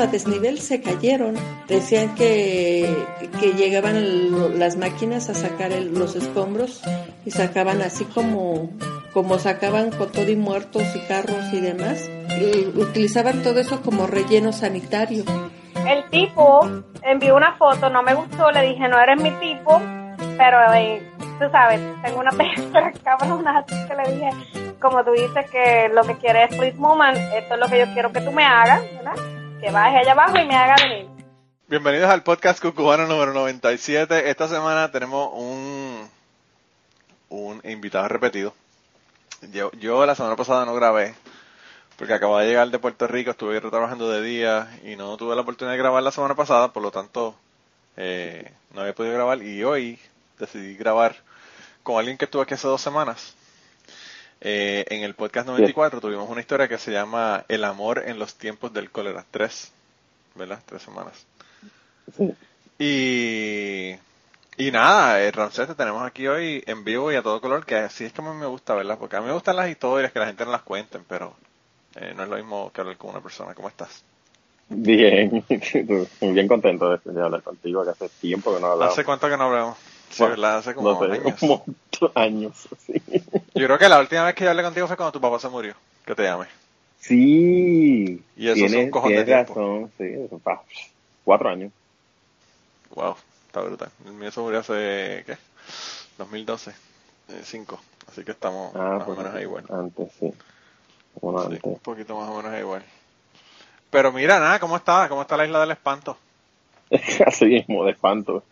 a desnivel se cayeron. Decían que, que llegaban las máquinas a sacar los escombros y sacaban así como, como sacaban con todo y muertos y carros y demás. Y utilizaban todo eso como relleno sanitario. El tipo envió una foto, no me gustó, le dije, no eres mi tipo, pero eh, tú sabes, tengo una peste cabrona, que le dije, como tú dices que lo que quieres es Woman, esto es lo que yo quiero que tú me hagas, ¿verdad? Que baje allá abajo y me haga venir. Bienvenidos al podcast Cucubano número 97. Esta semana tenemos un, un invitado repetido. Yo, la semana pasada no grabé porque acabo de llegar de Puerto Rico, estuve trabajando de día y no tuve la oportunidad de grabar la semana pasada, por lo tanto eh, no había podido grabar y hoy decidí grabar con alguien que estuve aquí hace dos semanas. Eh, en el podcast 94 tuvimos una historia que se llama El amor en los tiempos del cólera. Tres, ¿verdad? Tres semanas. Y, y nada, eh, te tenemos aquí hoy en vivo y a todo color, que así es que a mí me gusta, ¿verdad? Porque a mí me gustan las historias, que la gente no las cuenten, pero eh, no es lo mismo que hablar con una persona. ¿Cómo estás? Bien, bien contento de, hablar contigo, que hace tiempo que no hablamos. ¿Hace cuánto que no hablamos? Sí, ¿verdad? Hace como años. Como años, sí. Yo creo que la última vez que yo hablé contigo fue cuando tu papá se murió, que te llamé. Sí. Y eso son cojones de tiempo. sí, eso cuatro años. Wow, está brutal. El mío se murió hace, ¿qué? 2012, eh, cinco. Así que estamos ah, más o pues menos ahí, bueno. Antes, sí. Bueno, antes. Un poquito más o menos igual. Pero mira, nada, ¿cómo está? ¿Cómo está la isla del espanto? Así mismo, de espanto.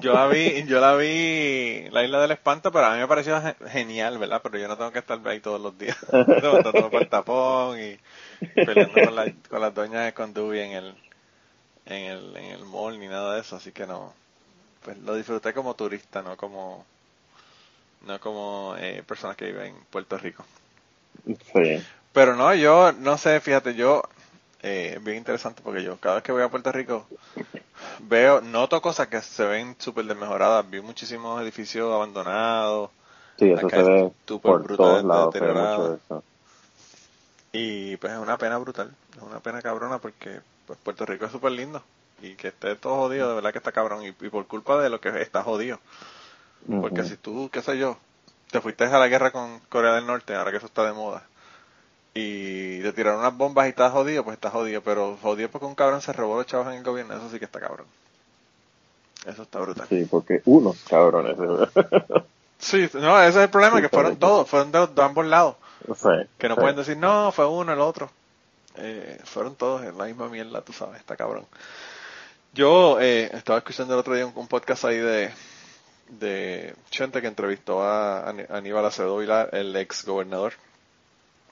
yo la vi, yo la vi, la isla del espanto, pero a mí me pareció genial, ¿verdad? Pero yo no tengo que estar ahí todos los días. Todo por el tapón y peleando con, la, con las doñas de Condubi en el, en el, en el mall ni nada de eso, así que no. Pues lo disfruté como turista, no como, no como eh, personas que viven en Puerto Rico. Sí. Pero no, yo no sé, fíjate, yo eh, es bien interesante porque yo cada vez que voy a Puerto Rico veo, noto cosas que se ven súper desmejoradas. Vi muchísimos edificios abandonados. Sí, eso se ve por todos lados. Y pues es una pena brutal, es una pena cabrona porque pues Puerto Rico es súper lindo y que esté todo jodido, de verdad que está cabrón y, por culpa de lo que está jodido. Porque si tú, qué sé yo, te fuiste a la guerra con Corea del Norte, ahora que eso está de moda, y te tiraron unas bombas y estás jodido, pues estás jodido. Pero jodido porque un cabrón se robó los chavos en el gobierno, eso sí que está cabrón. Eso está brutal. Sí, porque unos cabrones. sí, no, ese es el problema, que fueron todos, fueron de, ambos lados. que no pueden decir, no, fue uno, el otro. Eh, fueron todos en la misma mierda, tú sabes, está cabrón. Yo eh, estaba escuchando el otro día un, podcast ahí de, de gente que entrevistó a Aníbal Acevedo el ex gobernador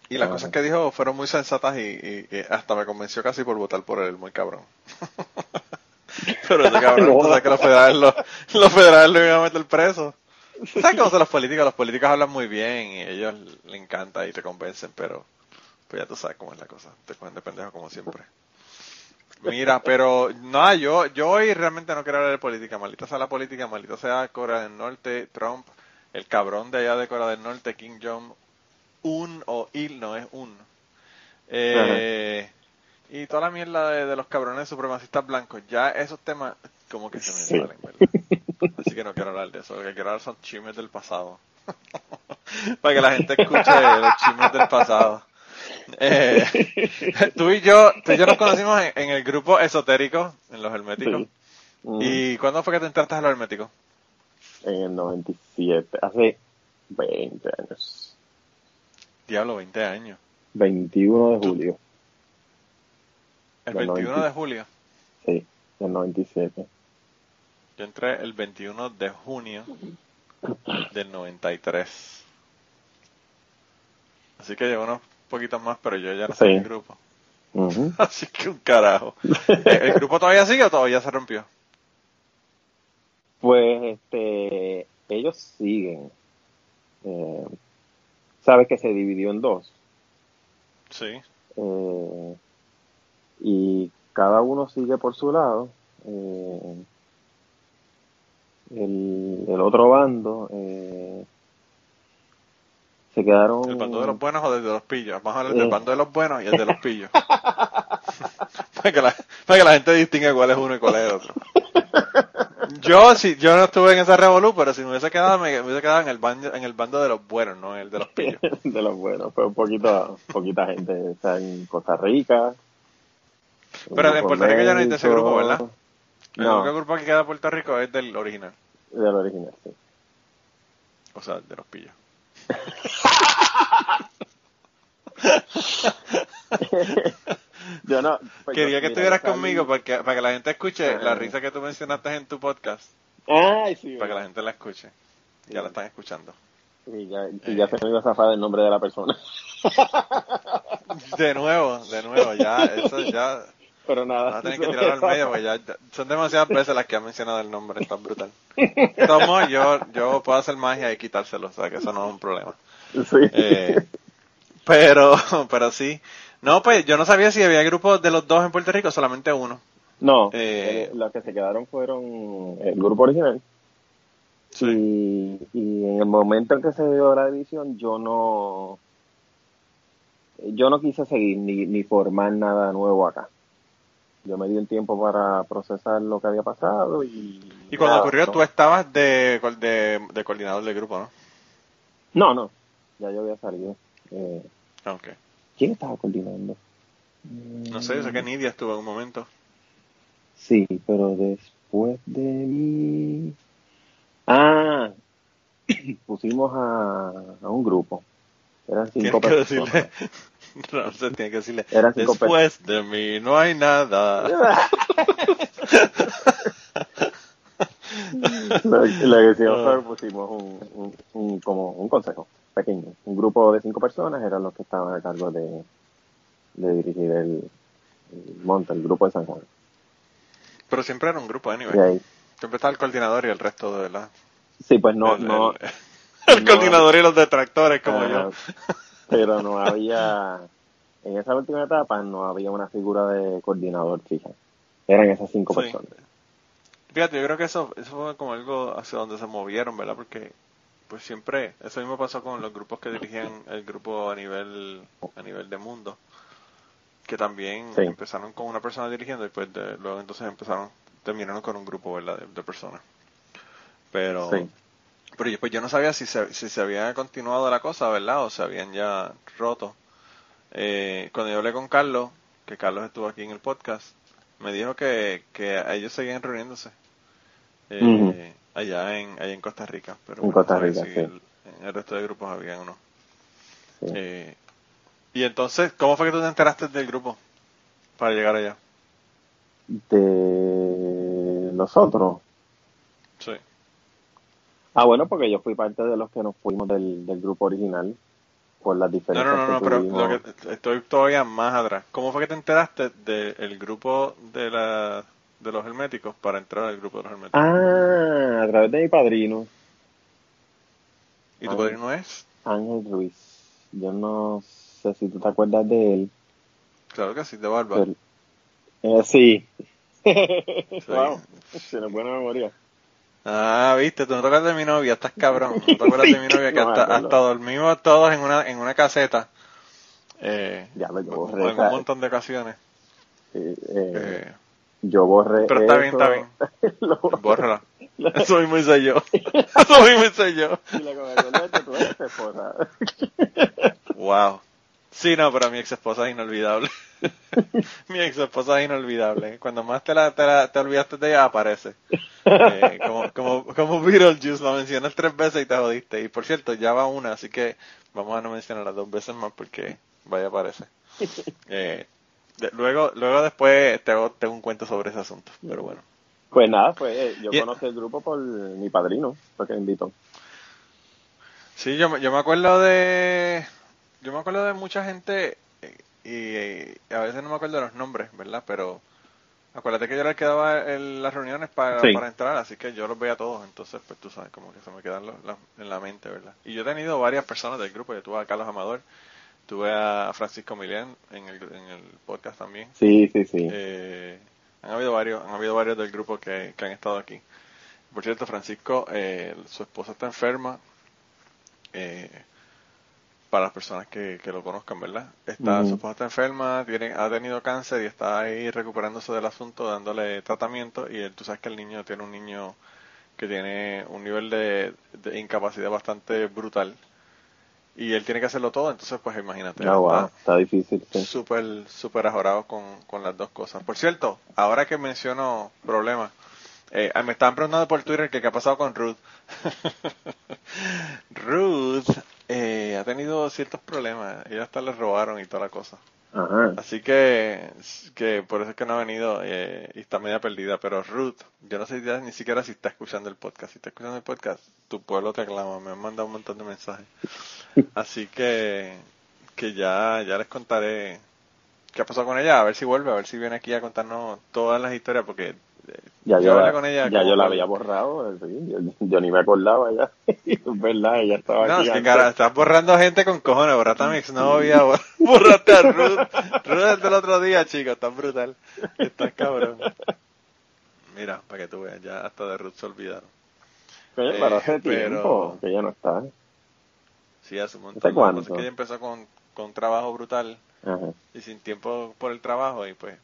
y las cosas que dijo fueron muy sensatas y, hasta me convenció casi por votar por él, muy cabrón. Pero ese cabrón, tú sabes que los federales lo, los federales lo iban a meter preso. ¿Sabes cómo son los políticos? Los políticos hablan muy bien y a ellos les encanta y te convencen, pero pues ya tú sabes cómo es la cosa. Te cogen de pendejo como siempre. Mira, pero no, yo, yo hoy realmente no quiero hablar de política. Maldita sea la política, maldita sea Corea del Norte, Trump, el cabrón de allá de Corea del Norte, Kim Jong un o il, no es un. Eh, y toda la mierda de, los cabrones supremacistas blancos, ya esos temas como que se me salen, ¿verdad? Así que no quiero hablar de eso, lo que quiero hablar son chismes del pasado. Para que la gente escuche los chismes del pasado. Eh, tú y yo, tú y yo nos conocimos en, el grupo esotérico, en los herméticos. ¿Y cuándo fue que te entraste a los herméticos? En el 97, hace 20 años. Diablo, 20 años. 21 de julio. ¿El 21 de julio? Sí, el 97. Yo entré el 21 de junio del 93. Así que llevo unos poquitos más, pero yo ya no soy el grupo. Así que un carajo. ¿El grupo todavía sigue o todavía se rompió? Pues este, ellos siguen. Eh, sabes que se dividió en dos. Sí. Eh, y cada uno sigue por su lado. Eh, el, el, otro bando eh, se quedaron. ¿El bando de los buenos o el de los pillos? Vamos a hablar del bando de los buenos y el de los pillos. para, que la, para que la gente distinga cuál es uno y cuál es el otro. Yo, si, yo no estuve en esa revolú, pero si me hubiese quedado, me, hubiese quedado en el bando, en el bando de los buenos, no en el de los pillos. de los buenos, fue un poquito, poquita gente. Está en Costa Rica. Pero en Puerto Rico ya no hay de ese grupo, ¿verdad? El No. único grupo que queda de Puerto Rico es del original. Del original, sí. O sea, de los pillos. Yo no. pues Quería yo- que estuvieras conmigo porque, para que la gente escuche la Ah. risa que tú mencionaste en tu podcast. Ay, sí. Para que la gente la escuche. Ya la están escuchando. Y ya, y ya se me iba a zafar el nombre de la persona. De nuevo, de nuevo, ya, eso ya. Pero nada. Vas a tener que tirarlo al medio porque ya, ya- son demasiadas veces las que han mencionado el nombre, está brutal. Modos, yo, yo puedo hacer magia y quitárselo, o sea que eso no es un problema. Sí. Eh, pero, pero sí. No, pues yo no sabía si había grupos de los dos en Puerto Rico, solamente uno. No, Eh, eh, los que se quedaron fueron el grupo original. Sí. Y, y en el momento en que se dio la división, yo no yo no quise seguir ni, ni formar nada nuevo acá. Yo me di un tiempo para procesar lo que había pasado y... Y cuando nada, ocurrió, no. tú estabas de, de, de coordinador del grupo, ¿no? No, no, ya yo había salido. Eh, Ok. ¿Quién estaba coordinando? No sé, sé que Nidia estuvo en un momento. Sí, pero después de mí... Ah, pusimos a, a un grupo. Eran cinco personas. decirle, no sé, tiene que decirle, Eran cinco después de mí no hay nada. lo, lo que hicimos Ah. fue pusimos un, un, un- como un consejo pequeño. Un grupo de cinco personas eran los que estaban a cargo de, de dirigir el, el monte, el grupo de San Juan. Pero siempre era un grupo, anyway. Ahí, Siempre estaba el coordinador y el resto de la... sí, pues no, el, no, el- el no- coordinador y los detractores como yo. Pero no había, en esa última etapa no había una figura de coordinador fija. Eran esas cinco Sí. personas. Fíjate, yo creo que eso, eso fue como algo hacia donde se movieron, ¿verdad? Porque pues siempre, eso mismo pasó con los grupos que dirigían el grupo a nivel, a nivel de mundo, que también Sí. empezaron con una persona dirigiendo y pues de- luego entonces empezaron, terminaron con un grupo, ¿verdad? De, de personas. Pero, Sí. pero yo, pues yo no sabía si se, si se había continuado la cosa, ¿verdad? O se habían ya roto. Eh, cuando yo hablé con Carlos, que Carlos estuvo aquí en el podcast, me dijo que, que ellos seguían reuniéndose eh. Allá en allá en Costa Rica. Pero En bueno, Costa no Rica, sí. el- en el resto de grupos había o no. Sí. Eh, y entonces, ¿cómo fue que tú te enteraste del grupo para llegar allá? De los otros. Sí. Ah, bueno, porque yo fui parte de los que nos fuimos del, del grupo original por las No, diferencias no, no, no, que pero lo que, estoy todavía más atrás. ¿Cómo fue que te enteraste del grupo de la de los herméticos para entrar al grupo de los herméticos? Ah, a través de mi padrino, ¿Y tu padrino es? Ángel Ruiz. Yo no sé si tú te acuerdas de él. Claro que sí, de barba. pero- eh, sí. Sí. wow, tiene buena memoria. Ah, viste, tú no te acuerdas de mi novia, estás cabrón. No te acuerdas de mi novia que No hasta, hasta dormimos todos en una, en una caseta. Eh, Ya lo yo en un montón de ocasiones. eh, Eh, yo borré. pero está bien, está bien. Lo bórrala. Eso mismo hice yo. Eso mismo hice yo. Y esposa. Wow. Sí, no, pero mi ex esposa es inolvidable. mi ex esposa es inolvidable. Cuando más te la, te la- te olvidaste de ella, aparece. Eh, como, como, como Beetlejuice, lo mencionas tres veces y te jodiste. Y por cierto, ya va una, así que vamos a no mencionarla dos veces más porque vaya aparece. Eh, luego, luego después te hago, te hago un cuento sobre ese asunto. Pero bueno. Pues nada, pues eh, yo Y- conocí el grupo por mi padrino, porque me invitó. Sí, yo, me- yo me acuerdo de. Yo me acuerdo de mucha gente eh, y, eh, a veces no me acuerdo de los nombres, ¿verdad? Pero acuérdate que yo era el que daba el- las reuniones para, Sí. para entrar, así que yo los veía todos, entonces, pues tú sabes, como que se me quedan los- en la mente, ¿verdad? Y yo he tenido varias personas del grupo, yo tuve a Carlos Amador, tuve a Francisco Milén en el, en el podcast también. Sí, sí, sí. Eh, han habido varios, han habido varios del grupo que, que han estado aquí. Por cierto, Francisco, eh, su esposa está enferma. Eh, para las personas que, que lo conozcan, ¿verdad? Está. Su esposa está enferma, tiene, ha tenido cáncer y está ahí recuperándose del asunto, dándole tratamiento y él, tú sabes que el niño tiene un niño que tiene un nivel de, de incapacidad bastante brutal y él tiene que hacerlo todo, entonces pues imagínate. Ah, wow, está está difícil. sí. súper, súper ajorado con, con las dos cosas. Por cierto, ahora que menciono problemas, eh, me estaban preguntando por Twitter que qué ha pasado con Ruth. Ruth eh, ha tenido ciertos problemas. Ella hasta le robaron y toda la cosa. Ajá. Así que, que por eso es que no ha venido eh, y está media perdida. Pero Ruth, yo no sé ya ni siquiera si está escuchando el podcast. Si está escuchando el podcast, tu pueblo te aclama. Me han mandado un montón de mensajes. Así que, que ya, ya les contaré qué ha pasado con ella. A ver si vuelve, a ver si viene aquí a contarnos todas las historias. Porque eh, Ya yo la, con ella ya yo la había borrado, yo, yo ni me acordaba ya. es verdad, ella estaba No, aquí es que cara, estás borrando gente con cojones, borraste a mi exnovia, bor- borraste a Ruth. Ruth del otro día, chicos, estás brutal. Estás cabrón. Mira, para que tú veas, ya hasta de Ruth se olvidaron. Oye, eh, pero hace pero- tiempo que ella no está. Sí, hace un montón. ¿Hace Lo que ella empezó con, con un trabajo brutal Ajá. y sin tiempo por el trabajo y pues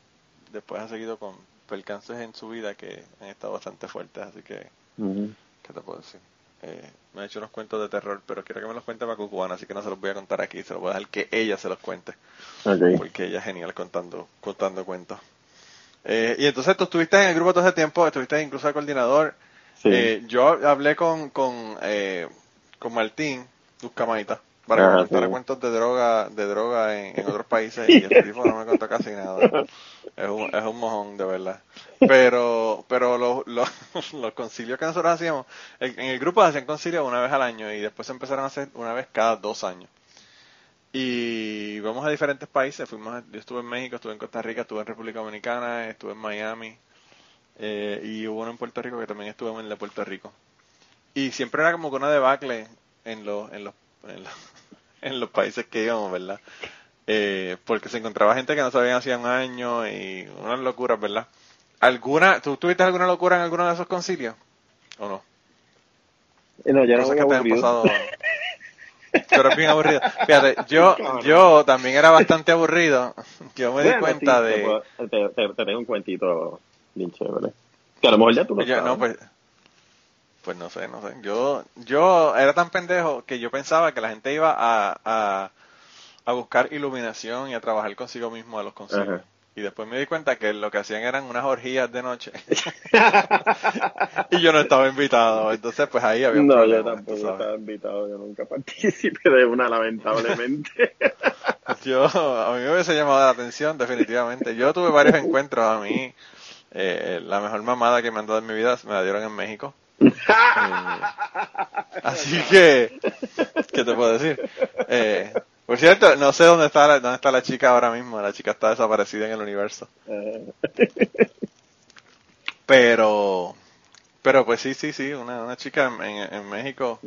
después ha seguido con percances en su vida que han estado bastante fuertes, así que. ¿qué te puedo decir? Eh, me ha hecho unos cuentos de terror, pero quiero que me los cuente para Cucubana, así que no se los voy a contar aquí, se los voy a dejar que ella se los cuente. Ok. porque ella es genial contando, contando cuentos. Eh, y entonces tú estuviste en el grupo todo ese tiempo, estuviste incluso de coordinador. Sí. Eh, yo hablé con, con, eh, con Martín Buscamaita para que Ajá, me contara sí. cuentos de droga, de droga en, en otros países y este tipo no me contó casi nada. Es un, es un mojón, de verdad. Pero, pero los, los, los concilios que nosotros hacíamos, en el grupo hacían concilios una vez al año y después se empezaron a hacer una vez cada dos años. Y vamos a diferentes países. Fuimos, a- yo estuve en México, estuve en Costa Rica, estuve en República Dominicana, estuve en Miami eh, y hubo uno en Puerto Rico que también estuve en el de Puerto Rico. Y siempre era como que una debacle en los, en los, en los, en los países que íbamos, ¿verdad? Eh, porque se encontraba gente que no sabían hacía un año y unas locuras, ¿verdad? ¿Alguna, ¿Tú tuviste alguna locura en alguno de esos concilios? ¿O no? Eh, No, ya no Cosas que te han pasado. Tú eres bien aburrido. Fíjate, yo, yo también era bastante aburrido. Yo me di cuenta sí, de. Te, te, te- te tengo un cuentito bien chévere. Que a lo mejor ya tú lo yo- sabes. no, pues, pues no sé, no sé. Yo, yo era tan pendejo que yo pensaba que la gente iba a, a, a buscar iluminación y a trabajar consigo mismo a los. Ajá. Y después me di cuenta que lo que hacían eran unas orgías de noche. y yo no estaba invitado. Entonces, pues ahí había un No, problema, yo tampoco estaba invitado, yo nunca participé de una, lamentablemente. Yo, a mí me hubiese llamado la atención, definitivamente. Yo tuve varios encuentros, a mí, eh, la mejor mamada que me han dado en mi vida me la dieron en México. Así que, ¿qué te puedo decir? Eh, por cierto, no sé dónde está, la, dónde está la chica ahora mismo, la chica está desaparecida en el universo. Pero, pero pues sí, sí, sí, una, una chica en, México.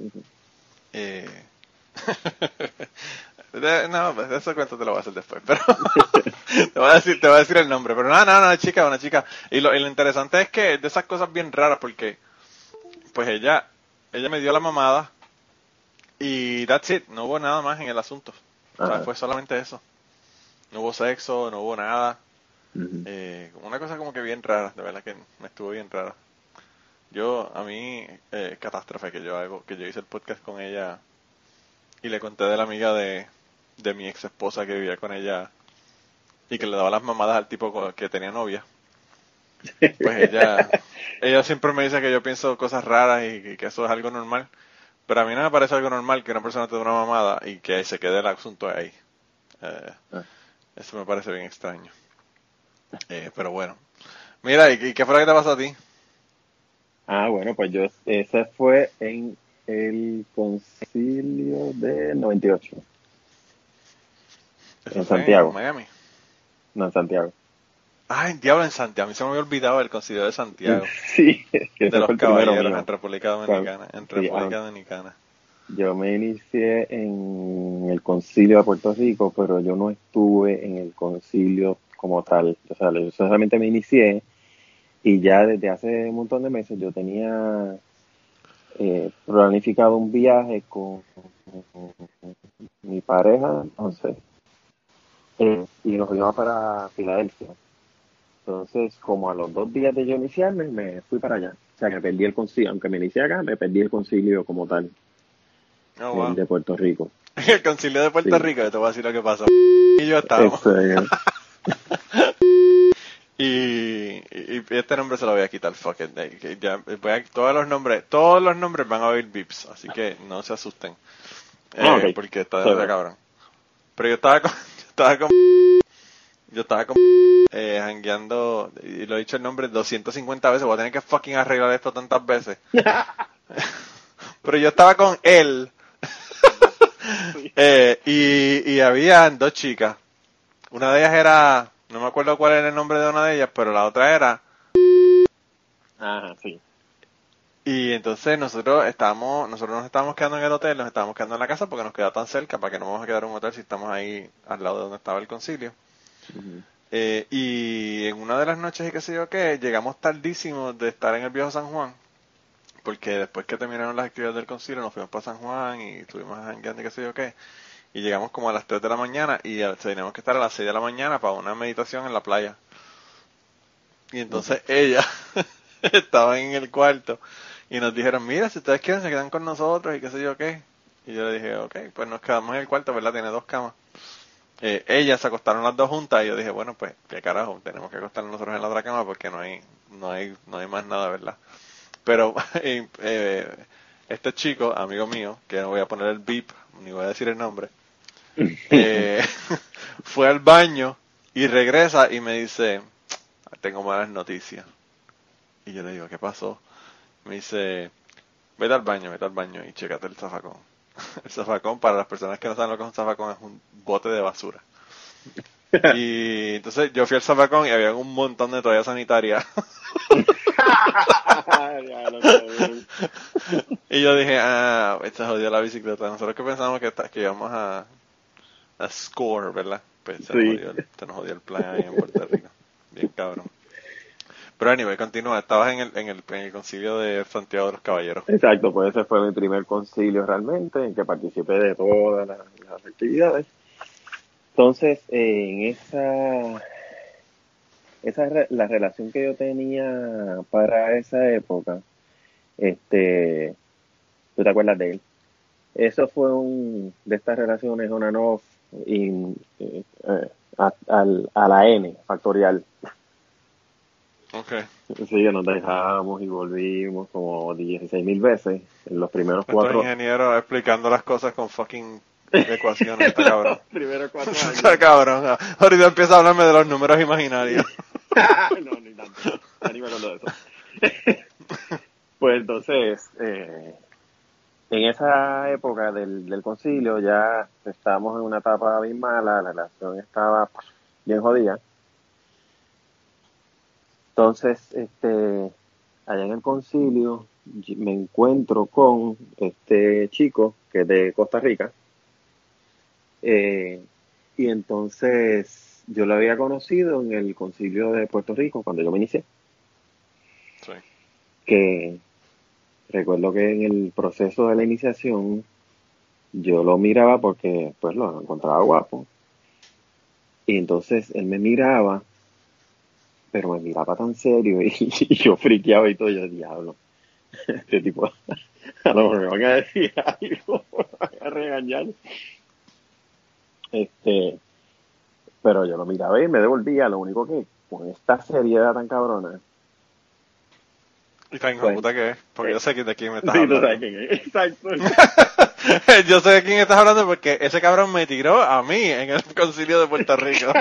Eh, no, pues eso cuento te lo voy a hacer después, pero te voy a decir, te voy a decir el nombre, pero no, no, no, chica, una chica. Y lo, y lo interesante es que de esas cosas bien raras, porque pues ella, ella me dio la mamada y that's it, no hubo nada más en el asunto. O sea, Ajá. fue solamente eso. No hubo sexo, no hubo nada. Eh, una cosa como que bien rara, de verdad que me estuvo bien rara. Yo, a mí, eh, catástrofe que yo hago, que yo hice el podcast con ella y le conté de la amiga de, de mi ex esposa que vivía con ella y que le daba las mamadas al tipo que tenía novia. Pues ella, ella siempre me dice que yo pienso cosas raras y, que- que eso es algo normal. Pero a mí no me parece algo normal que una persona te dé una mamada y que se quede el asunto ahí. Eh, Ah. eso me parece bien extraño. Eh, pero bueno. Mira, ¿y, y qué fue lo que te pasó a ti? Ah, bueno, pues yo, ese fue en el concilio de 98, Eso En Santiago. Miami. no en Santiago. Ah, en Diablo en Santiago. A mí se me había olvidado el concilio de Santiago. Sí, que de los primero caballeros en República Dominicana. En Sí, República ah. Dominicana. Yo me inicié en el concilio de Puerto Rico, pero yo no estuve en el concilio como tal. O sea, yo solamente me inicié y ya desde hace un montón de meses yo tenía eh, planificado un viaje con mi pareja, entonces, eh, y nos fuimos para Filadelfia. Entonces, como a los dos días de yo iniciarme, me fui para allá. O sea, que perdí el concilio, aunque me inicié acá, me perdí el concilio como tal, Oh, el wow. de Puerto Rico. El concilio de Puerto Sí. Rico, te voy a decir lo que pasó. Y yo. Este, Y, y- este nombre se lo voy a quitar, fuck it. eh, ya, voy a- todos los nombres, todos los nombres van a oír bips, así que no se asusten. Eh, Ah, ok. Porque está de bien. cabrón. Pero yo estaba con, yo estaba con, yo estaba con, eh, jangueando, y lo he dicho el nombre 250 veces, voy a tener que fucking arreglar esto tantas veces. Pero yo estaba con él, eh, y, y habían dos chicas. Una de ellas era, no me acuerdo cuál era el nombre de una de ellas, pero la otra era, Ajá, sí. y entonces nosotros estábamos, nosotros nos estábamos quedando en el hotel, nos estábamos quedando en la casa porque nos queda tan cerca, para que no vamos a quedar en un hotel si estamos ahí al lado de donde estaba el concilio. Eh, y en una de las noches y qué sé yo qué, llegamos tardísimo de estar en el viejo San Juan, porque después que terminaron las actividades del concilio nos fuimos para San Juan y estuvimos jangueando y qué sé yo qué, y llegamos como a las 3 de la mañana y teníamos que estar a las 6 de la mañana para una meditación en la playa. Y entonces ella estaba en el cuarto y nos dijeron, mira, si ustedes quieren se quedan con nosotros y qué sé yo qué. Y yo le dije, ok, pues nos quedamos en el cuarto, ¿verdad? Tiene dos camas. Eh, ellas se acostaron las dos juntas y yo dije, bueno, pues, qué carajo, tenemos que acostarnos nosotros en la otra cama porque no hay, no hay, no hay más nada, ¿verdad? Pero eh, este chico, amigo mío, que no voy a poner el beep, ni voy a decir el nombre, eh, fue al baño y regresa y me dice, tengo malas noticias. Y yo le digo, ¿qué pasó? Me dice, vete al baño, vete al baño y chécate el zafacón. El zafacón, para las personas que no saben lo que es un zafacón, es un bote de basura. Y entonces yo fui al zafacón y había un montón de toallas sanitarias. Y yo dije, ah, esta jodió la bicicleta. Nosotros que pensamos que, que íbamos a, a score, ¿verdad? Pues se, Sí. nos jodió, se nos jodió el plan ahí en Puerto Rico. Bien cabrón. Pero anyway, continúa. Estabas en el, en el, en el concilio de Santiago de los Caballeros. Exacto, pues ese fue mi primer concilio realmente, en que participé de todas las, actividades. Entonces, en esa, esa re- la relación que yo tenía para esa época, este, ¿tú te acuerdas de él? Eso fue un de estas relaciones on and eh, a, al- a la N factorial. Ok. Sí, nos dejábamos y volvimos como 16 mil veces en los primeros Estos cuatro, ingenieros explicando las cosas con fucking ecuaciones. Está cabrón. primeros cuatro Está años. cabrón. Ahorita empieza a hablarme de los números imaginarios. no, ni tanto. Ni me de eso. pues entonces, eh, en esa época del, del concilio ya estábamos en una etapa bien mala, la relación estaba bien jodida. Entonces, este, allá en el concilio me encuentro con este chico que es de Costa Rica. Eh, y entonces yo lo había conocido en el concilio de Puerto Rico cuando yo me inicié. Sí. Que recuerdo que en el proceso de la iniciación yo lo miraba porque pues lo encontraba guapo. Y entonces él me miraba, pero me miraba tan serio y, y yo friqueaba y todo, yo diablo. Este tipo, a lo mejor me van a decir algo, me van a regañar. Este, pero yo lo miraba y me devolvía, lo único que con esta seriedad tan cabrona. Y tan puta que es. Porque yo sé que de quién me estás Sí, hablando. sabes quién es. Exacto. Yo sé de quién estás hablando porque ese cabrón me tiró a mí en el concilio de Puerto Rico.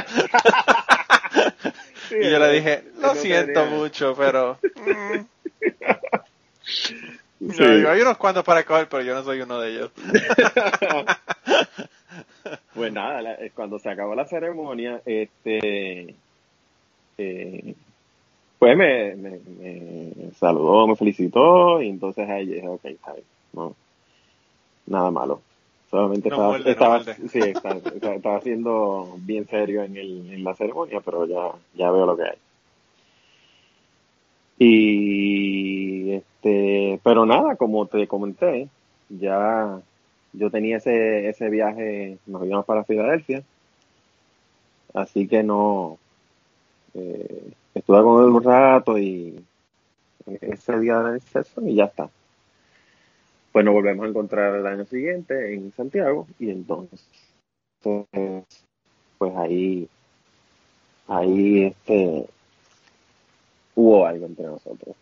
Sí, y yo le dije, lo siento tenía- mucho, pero... mm". Sí. Digo, hay unos cuantos para coger, pero yo no soy uno de ellos. Pues nada, la- eh, cuando se acabó la ceremonia, este, eh, pues me, me, me saludó, me felicitó y entonces ahí dije, ok, está bien, no, nada malo. Solamente No estaba, sí, estaba, estaba- siendo bien serio en, el, en la ceremonia, pero ya, ya veo lo que hay. Y este, pero nada, como te comenté, ya yo tenía ese, ese viaje, nos íbamos para Filadelfia, así que no, eh, estuve con él un rato y ese día de exceso y ya está. Pues nos volvemos a encontrar el año siguiente en Santiago y entonces, pues ahí, ahí este, hubo algo entre nosotros.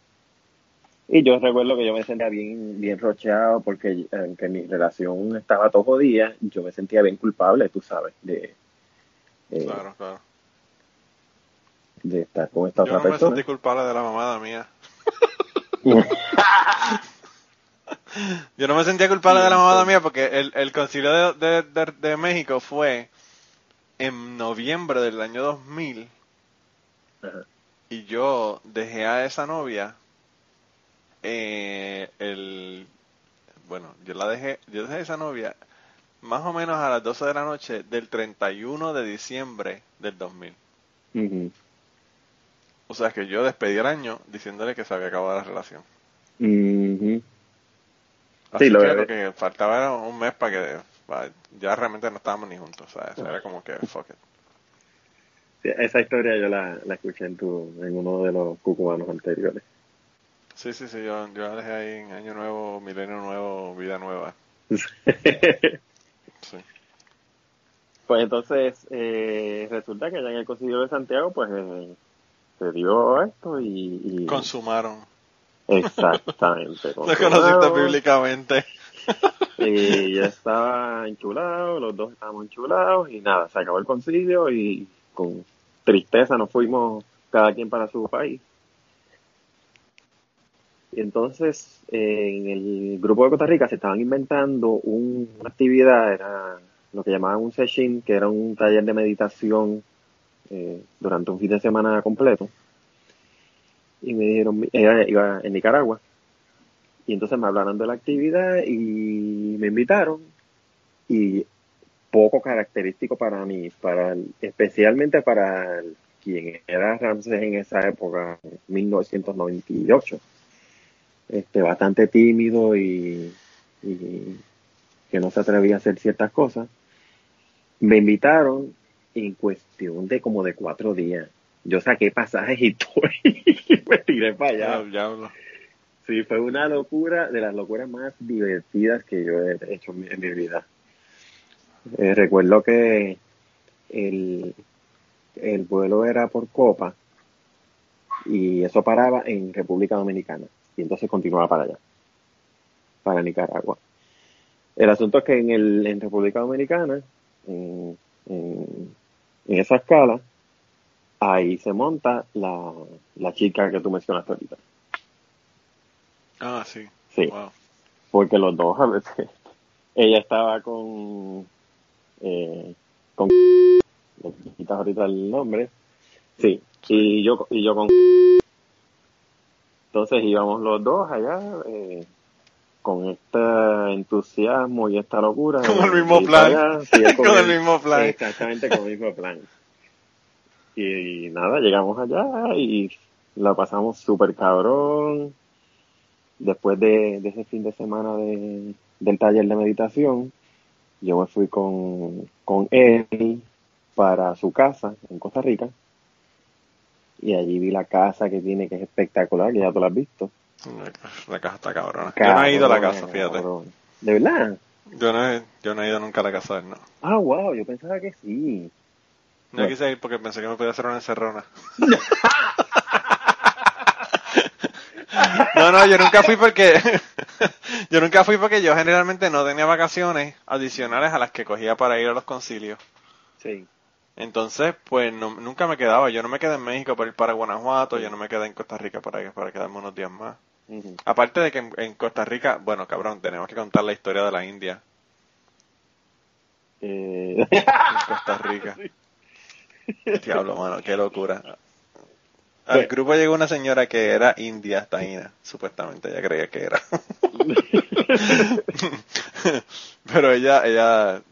Y yo recuerdo que yo me sentía bien, bien rocheado porque aunque mi relación estaba todo jodida, yo me sentía bien culpable, tú sabes, de, eh, claro, claro. de estar con esta yo otra no persona. me sentí culpable de la mamada mía. yo no me sentía culpable de la mamada mía porque el, el concilio de, de, de, de México fue en noviembre del año 2000 Ajá. y yo dejé a esa novia eh, el bueno yo la dejé yo dejé a esa novia más o menos a las 12 de la noche del 31 de diciembre del 2000 Ujú. o sea que yo despedí el año diciéndole que se había acabado la relación Ujú. Así Sí, lo que lo que faltaba era un mes para que ya realmente no estábamos ni juntos o sea eso era como que fuck it. Sí, esa historia yo la, la escuché en, tu, en uno de los cucubanos anteriores. sí sí sí yo, yo la dejé ahí en año nuevo milenio nuevo vida nueva. Sí. Pues entonces eh, resulta que allá en el Concilio de Santiago pues eh, se dio esto y... y- consumaron Exactamente. lo consumado, conociste bíblicamente Y ya estaba enchulado, los dos estábamos enchulados y nada, se acabó el concilio y con tristeza nos fuimos cada quien para su país. Y entonces eh, en el grupo de Costa Rica se estaban inventando un- una actividad, era lo que llamaban un session, que era un taller de meditación eh, durante un fin de semana completo. Y me dijeron, era, iba en Nicaragua. Y entonces me hablaron de la actividad y me invitaron. Y poco característico para mí, para especialmente para quien era Ramsés en esa época, 1998. Este, bastante tímido y, y que no se atrevía a hacer ciertas cosas. Me invitaron en cuestión de como de cuatro días. Yo saqué pasajes y todo me tiré para allá. Ya. Sí, fue una locura, de las locuras más divertidas que yo he hecho en mi, en mi vida. Eh, recuerdo que el, el vuelo era por Copa y eso paraba en República Dominicana y entonces continuaba para allá, para Nicaragua. El asunto es que en, el, en República Dominicana, en, en, en esa escala, ahí se monta la, la chica que tú mencionaste ahorita. Ah, sí. Sí. Wow. porque los dos a veces ella estaba con eh, con quitas ahorita el nombre sí y yo y yo con entonces íbamos los dos allá eh, con este entusiasmo y esta locura Como el mismo plan. allá, sí, Con el mismo plan. exactamente con el mismo plan y, nada llegamos allá y la pasamos súper cabrón después de, de ese fin de semana de, del taller de meditación, yo me fui con, con él para su casa en Costa Rica y allí vi la casa que tiene que es espectacular, que ya tú la has visto. La, la casa está cabrona. yo no he ido a la casa, fíjate. ¿De verdad? Yo no, he, yo no he ido nunca a la casa de él, no. Ah, wow, yo pensaba que sí. No Bueno. quise ir porque pensé que me podía hacer una encerrona. No, no, yo nunca fui porque yo nunca fui porque yo generalmente no tenía vacaciones adicionales a las que cogía para ir a los concilios. Sí. Entonces, pues no- nunca me quedaba. Yo no me quedé en México para ir para Guanajuato, yo no me quedé en Costa Rica para, para quedarme unos días más. Aparte de que en, en Costa Rica, bueno, cabrón, tenemos que contar la historia de la India Eh, en Costa Rica. Diablo, mano, qué locura. Al Pues- grupo llegó una señora que era india, taína, supuestamente, ella creía que era. Pero ella, ella,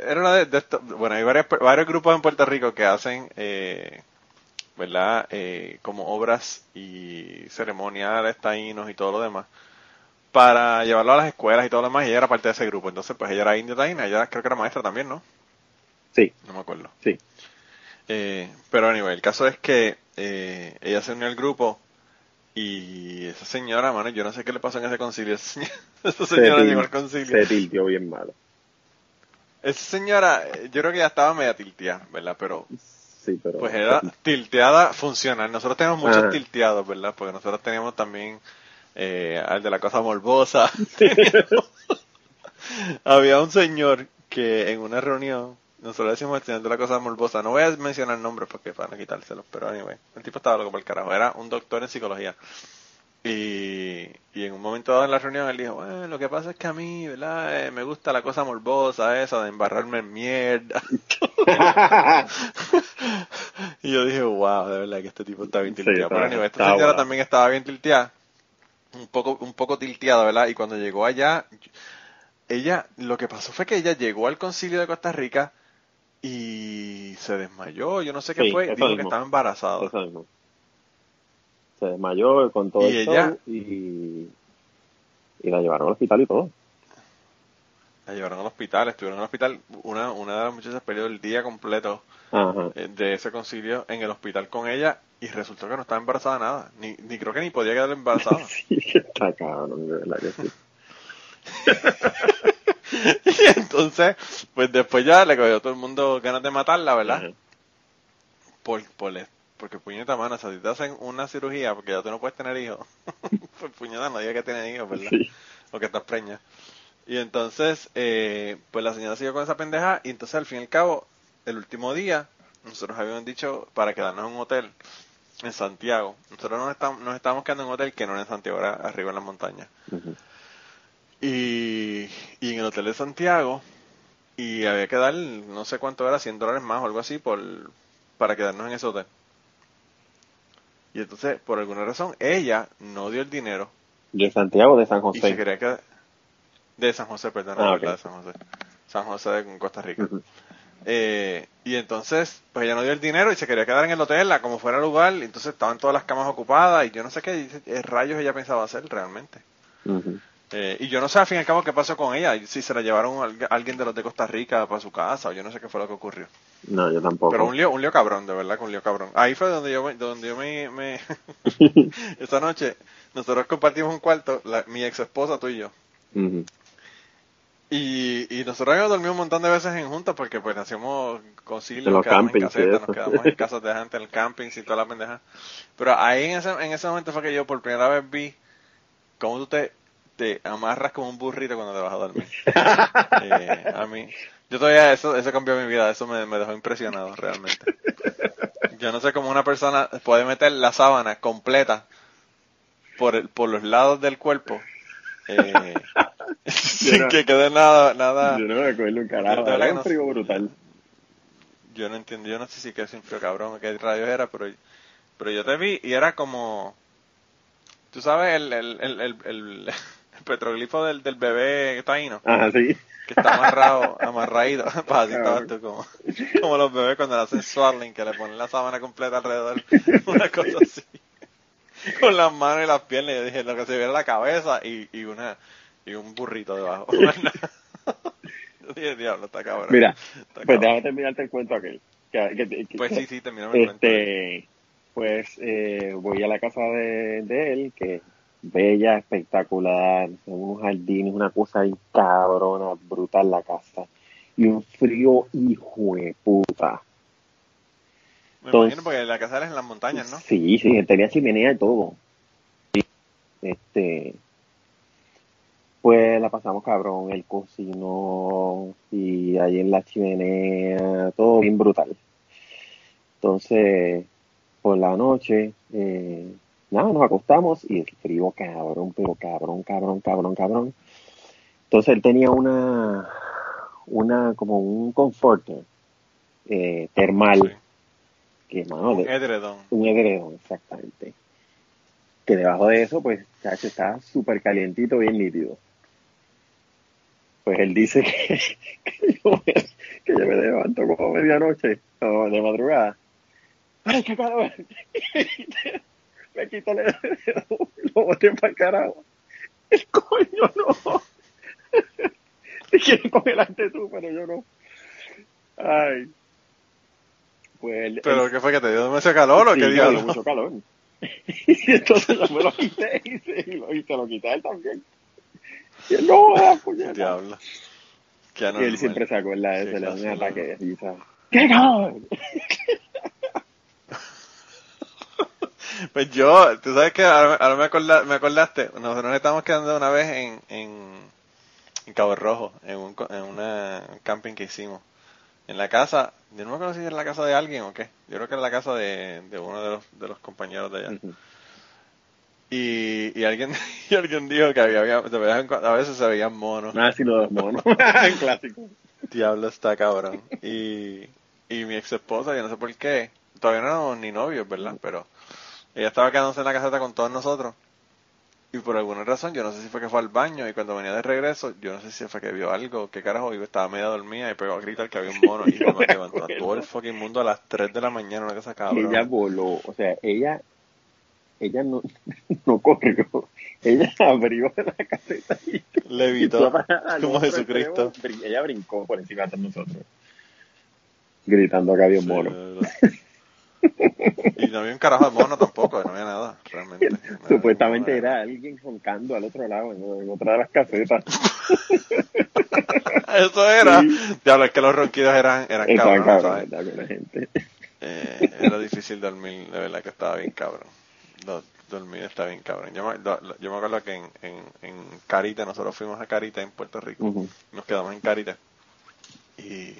era una de, de estos, bueno, hay varios, varios grupos en Puerto Rico que hacen, eh, ¿verdad? Eh, como obras y ceremoniales taínos y todo lo demás. para llevarlo a las escuelas y todo lo demás, y ella era parte de ese grupo. Entonces, pues ella era india taína, ella creo que era maestra también, ¿no? Sí, No me acuerdo. sí. Eh, pero anyway, el caso es que eh, ella se unió al grupo y esa señora, mano, yo no sé qué le pasó en ese concilio. Esa señora, esa señora se, llegó al concilio. se tiltió bien malo. Esa señora, eh, yo creo que ya estaba media tilteada, ¿verdad? Pero Sí, pero... pues era tilteada funcional. Nosotros tenemos muchos Ajá. tilteados, ¿verdad? Porque nosotros teníamos también eh, al de la cosa morbosa. Había un señor que en una reunión, nosotros decimos el señor de la cosa morbosa, no voy a mencionar nombres porque para no quitárselos, pero anyway, el tipo estaba loco por el carajo, era un doctor en psicología. Y, y en un momento dado en la reunión él dijo, bueno, lo que pasa es que a mí, ¿verdad? Eh, me gusta la cosa morbosa esa de embarrarme en mierda. y yo dije, wow, de verdad que este tipo está bien tilteado. Pero anyway, esta señora también estaba bien tilteada. Un poco, un poco tilteada, ¿verdad? Y cuando llegó allá, ella, lo que pasó fue que ella llegó al concilio de Costa Rica y se desmayó, yo no sé qué Sí, fue, dijo que estaba embarazada. Eso mismo. Se desmayó con todo Y el ella- y, y la llevaron al hospital y todo. La llevaron al hospital, estuvieron en el hospital, una, una de las muchachas perdió el día completo Ajá. eh, de ese concilio en el hospital con ella y resultó que no estaba embarazada nada, ni, ni creo que ni podía quedar embarazada. Sí, está cabrón, de verdad que sí. y entonces, pues después ya le cogió a todo el mundo ganas de matarla, ¿verdad? Ajá. Por, por, porque puñeta mano, o sea, si te hacen una cirugía porque ya tú no puedes tener hijos, pues puñeta no diga que tienes hijos, ¿verdad? Sí. O que estás preña. Y entonces, eh, pues la señora siguió con esa pendeja y entonces al fin y al cabo, el último día, nosotros habíamos dicho para quedarnos en un hotel en Santiago. Nosotros nos estábamos, nos estábamos quedando en un hotel que no era en Santiago, era arriba en las montañas. Y, y en el hotel de Santiago, y había que dar, no sé cuánto era, 100 dólares más o algo así por, para quedarnos en ese hotel. Y entonces, por alguna razón, ella no dio el dinero De Santiago de San y se José. quería quedar... De San José, perdón, Ah, la ok. verdad, de San José. San José de Costa Rica. Eh, y entonces, pues ella no dio el dinero y se quería quedar en el hotel, a como fuera el lugar, y entonces estaban todas las camas ocupadas y yo no sé qué rayos ella pensaba hacer realmente. Eh, y yo no sé al fin y al cabo qué pasó con ella, si se la llevaron a al- alguien de los de Costa Rica para su casa, o yo no sé qué fue lo que ocurrió. No, yo tampoco. Pero un lío, un lío cabrón, de verdad que un lío cabrón. Ahí fue donde yo me, donde yo me, me- esa noche, nosotros compartimos un cuarto, la- mi ex esposa, tú y yo. Y, y nosotros habíamos dormido un montón de veces en juntas porque pues hacíamos concilios, En los quedamos en eso. nos quedamos en casas de gente, en el camping y toda la pendeja. Pero ahí en ese, en ese momento fue que yo por primera vez vi cómo tú te, te amarras como un burrito cuando te vas a dormir. Eh, a mí, yo todavía, eso, eso cambió mi vida, eso me, me dejó impresionado realmente. Yo no sé cómo una persona puede meter la sábana completa por, el, por los lados del cuerpo eh, sin no- que quede nada, nada. Yo no me acuerdo un carajo. Era un no frío brutal. Yo no entiendo, yo no sé si que sin frío cabrón, qué rayos era, pero, pero yo te vi y era como, tú sabes, el- el petroglifo del, del bebé taíno, Ajá, sí. que está amarrado, amarradito, pues así estabas tú como, como los bebés cuando le hacen swaddling, que le ponen la sábana completa alrededor, una cosa así, con las manos y las piernas, yo dije, lo que se viera la cabeza y, y una, y un burrito debajo. Yo dije, diablo, está cabrón. Mira, Está pues cabrón. déjame terminarte el cuento aquel. Que, que- que- Pues sí, sí, terminamos el cuento. Este, pues eh, voy a la casa de, de él, que bella, espectacular, unos jardines, una cosa ahí cabrona, brutal la casa. Y un frío hijo de puta. Me entonces- imagino porque la casa era en las montañas, ¿no? Sí, sí, tenía chimenea y todo. Este, pues la pasamos cabrón, él cocinó y ahí en la chimenea, todo bien brutal. Entonces, por la noche, eh, nada, nos acostamos y el frío cabrón, pero cabrón, cabrón, cabrón, cabrón. Entonces él tenía una, una, como un conforter eh, termal, Sí. que mano, Un edredón. un edredón, exactamente. Que debajo de eso, pues, chacho, está súper calientito, bien nítido. Pues él dice que, que, yo, me, que yo me levanto como a medianoche, o de madrugada. ¡Ay, qué calor! me quito el lo boté para el carajo. el coño no. Te quieren congelarte tú, pero yo no. Ay. Pues ¿Pero qué fue que te dio demasiado calor o qué diablo? mucho calor. y entonces yo me lo quité y se, y, lo, y se lo quité a él también. Y él no, ah, puñeta. Diablo. Qué Y él siempre se acuerda de eso, le da un ataque de risa. ¡Qué cabrón! Pues yo, tú sabes que ahora, ahora me, acorda- me acordaste, nosotros nos estábamos quedando una vez en, en, en Cabo Rojo, en un, en una, un camping que hicimos. En la casa, yo no me acuerdo si era la casa de alguien o qué, yo creo que era la casa de, de uno de los, de los compañeros de allá. Y, y alguien y alguien dijo que había, había- a veces se veían monos. Ah, sí, los monos. Clásico. Diablo está cabrón. Y, y mi ex esposa, yo no sé por qué, todavía no éramos ni novios, ¿verdad? Pero ella estaba quedándose en la caseta con todos nosotros. Y por alguna razón, yo no sé si fue que fue al baño y cuando venía de regreso, yo no sé si fue que vio algo, qué carajo, estaba media dormida y pegó a gritar que había un mono y me levantó a todo el fucking mundo a las 3 de la mañana, una cosa Y cabrón. ella voló, o sea, ella, ella no, no corrió, ella abrió la caseta y Levitó como Jesucristo. extremo, ella brincó por encima de nosotros, gritando que había un mono. Y no había un carajo de mono tampoco, no había nada, realmente. No Supuestamente era alguien roncando al otro lado, en, otra de las casetas. Eso era. Sí. Diablo, es que los ronquidos eran, eran Estaban cabrones, la gente. Eh, era difícil dormir, de verdad que estaba bien cabrón. Do- dormir está bien cabrón. Yo me, lo- yo me acuerdo que en, en, en Carita, nosotros fuimos a Carita en Puerto Rico, nos quedamos en Carita. Y,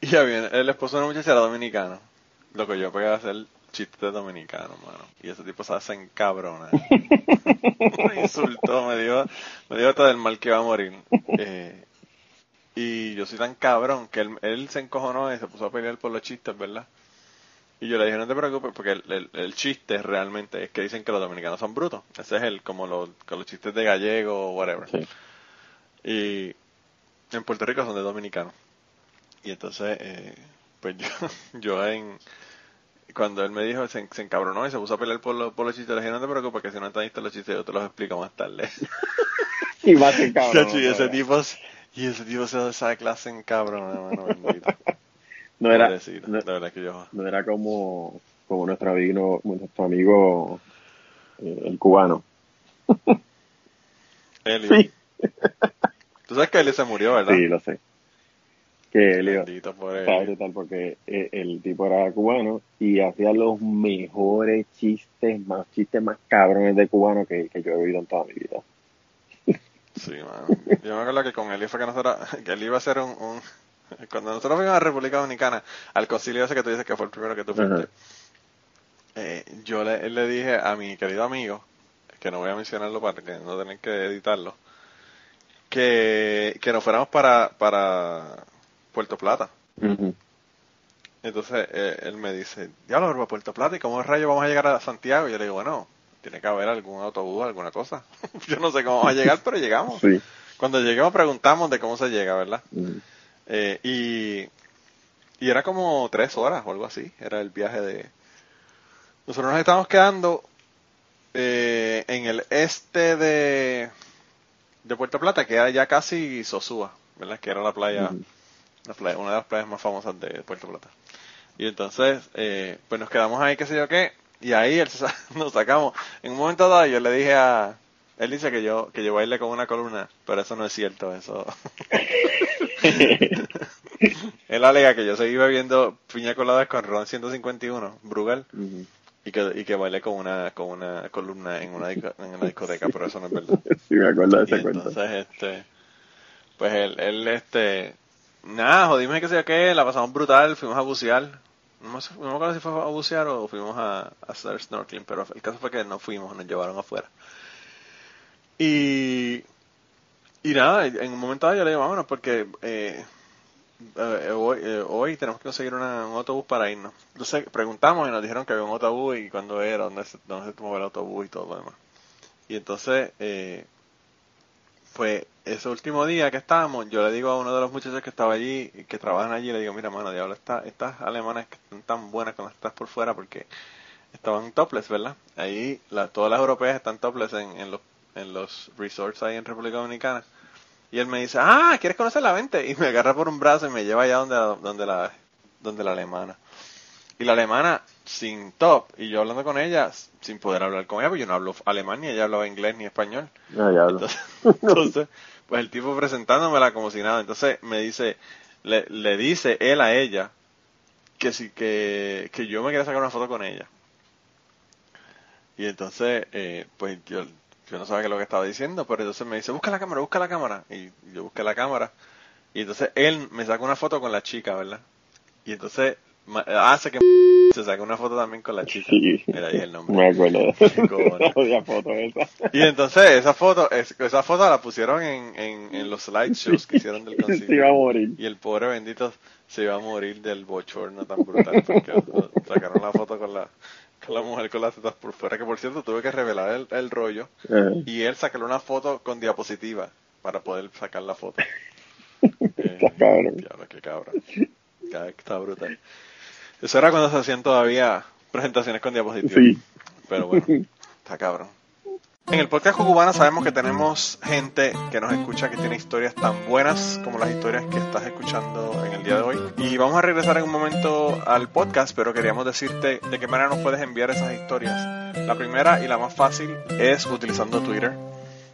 y había, el esposo de una muchacha era dominicano. Lo que yo pegué a hacer chistes de dominicano, mano. Y ese tipo se hace encabrona. me insultó, me dio, me dio hasta del mal que iba a morir. Eh, y yo soy tan cabrón que él, él se encojonó y se puso a pelear por los chistes, ¿verdad? Y yo le dije, no te preocupes, porque el, el, el chiste realmente es que dicen que los dominicanos son brutos. Ese es el, como los, con los chistes de gallego o whatever. Sí. Y en Puerto Rico son de dominicanos. Y entonces, eh, pues yo, yo en, cuando él me dijo, se, se encabronó y se puso a pelear por, los por los chistes, le dije, no te preocupes, que si no entendiste los chistes yo te los explico más tarde. Y más en cabrón. Y ese tipo, y ese tipo se da esa clase en cabrón, hermano, bendito. no era, no, de verdad que yo... no era como, como nuestro amigo, nuestro amigo eh, el cubano. Eli. Sí. Tú sabes que Eli se murió, ¿verdad? Sí, lo sé. Que él iba, Bendito por ¿sabes él. qué tal? Porque eh, el tipo era cubano y hacía los mejores chistes, más chistes más cabrones de cubano que, que yo he oído en toda mi vida. Sí, mano. Yo me acuerdo que con Eli fue que nosotros, que él iba a hacer un, un- cuando nosotros fuimos a República Dominicana, al concilio ese que tú dices que fue el primero que tú fuiste, eh, yo le, le dije a mi querido amigo, que no voy a mencionarlo para que no tener que editarlo, que, que nos fuéramos para, para Puerto Plata. Ujú. Entonces eh, él me dice, diablo, pero Puerto Plata, ¿y cómo rayos vamos a llegar a Santiago? Y yo le digo, bueno, tiene que haber algún autobús, alguna cosa. yo no sé cómo vamos a llegar, pero llegamos. Sí. Cuando lleguemos preguntamos de cómo se llega, ¿verdad? Eh, y, y era como tres horas o algo así, era el viaje de... Nosotros nos estábamos quedando eh, en el este de, de Puerto Plata, que era ya casi Sosúa, ¿verdad? Que era la playa. Una de las playas más famosas de Puerto Plata. Y entonces, eh, pues nos quedamos ahí, qué sé yo qué, y ahí él nos sacamos. En un momento dado yo le dije a... Él dice que yo, que yo baile con una columna, pero eso no es cierto, eso... Él alega que yo seguí bebiendo piña coladas con ron 151, Brugal, y que, y que bailé con una, con una columna en una, en una discoteca, pero eso no es verdad. Sí, me acuerdo de cuento. entonces, este, pues él, él, este, nada, jodimos que sé yo qué, la pasamos brutal, fuimos a bucear. No, me acuerdo si fue a bucear o fuimos a, hacer snorkeling, pero el caso fue que no fuimos, nos llevaron afuera. Y, y nada, en un momento dado yo le digo, vámonos, porque eh, eh, hoy, eh, hoy tenemos que conseguir una- un autobús para irnos. Entonces preguntamos y nos dijeron que había un autobús y cuándo era, dónde se, dónde se el autobús y todo lo demás. Y entonces, eh, pues ese último día que estábamos, yo le digo a uno de los muchachos que estaba allí, que trabajan allí, le digo, mira, mano, diablo, esta- estas alemanas que están tan buenas con las estás por fuera porque estaban topless, ¿verdad? Ahí la, todas las europeas están topless en, en los en los resorts ahí en República Dominicana. Y él me dice, ah, ¿quieres conocer la vente? Y me agarra por un brazo y me lleva allá donde, donde, la, donde la alemana. Y la alemana sin top, y yo hablando con ella sin poder hablar con ella, porque yo no hablo alemán ni ella hablaba inglés ni español. No, ya hablo. Entonces, entonces, pues el tipo presentándomela como si nada. Entonces me dice, le, le dice él a ella que si que, que yo me quería sacar una foto con ella. Y entonces, eh, pues yo, yo no sabía qué es lo que estaba diciendo, pero entonces me dice, busca la cámara, busca la cámara. Y yo busqué la cámara. Y entonces él me saca una foto con la chica, ¿verdad? Y entonces hace que se saque una foto también con la chica. Sí. Era ahí el nombre. Me acuerdo foto esa. Y entonces esa foto, es- esa foto la pusieron en, en, en los slideshows que hicieron del Se iba a concilio. morir. Y el pobre bendito se iba a morir del bochorno tan brutal porque sacaron la foto con la, con la mujer con las tetas por fuera, que por cierto tuve que revelar el, el rollo Ajá. y él sacarle una foto con diapositiva para poder sacar la foto. Está cabrón. Diablo, qué que Está brutal. Eso era cuando se hacían todavía presentaciones con diapositivas. Sí. Pero bueno, está cabrón. En el podcast Cucubana sabemos que tenemos gente que nos escucha que tiene historias tan buenas como las historias que estás escuchando en el día de hoy. Y vamos a regresar en un momento al podcast, pero queríamos decirte de qué manera nos puedes enviar esas historias. La primera y la más fácil es utilizando Twitter.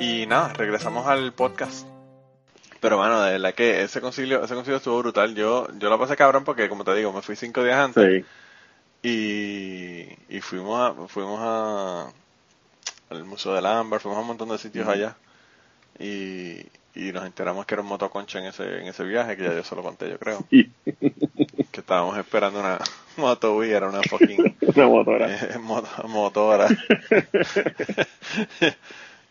y nada, regresamos al podcast. Pero bueno, de verdad que ese concilio, ese concilio estuvo brutal. Yo, yo lo pasé cabrón porque, como te digo, me fui cinco días antes Sí. y, y fuimos a, fuimos a al Museo del Ámbar, fuimos a un montón de sitios allá y, y nos enteramos que era un motoconcha en ese, en ese viaje, que ya yo se lo conté, yo creo. Sí. Que estábamos esperando una moto y era una fucking Una motora. eh, moto- motora.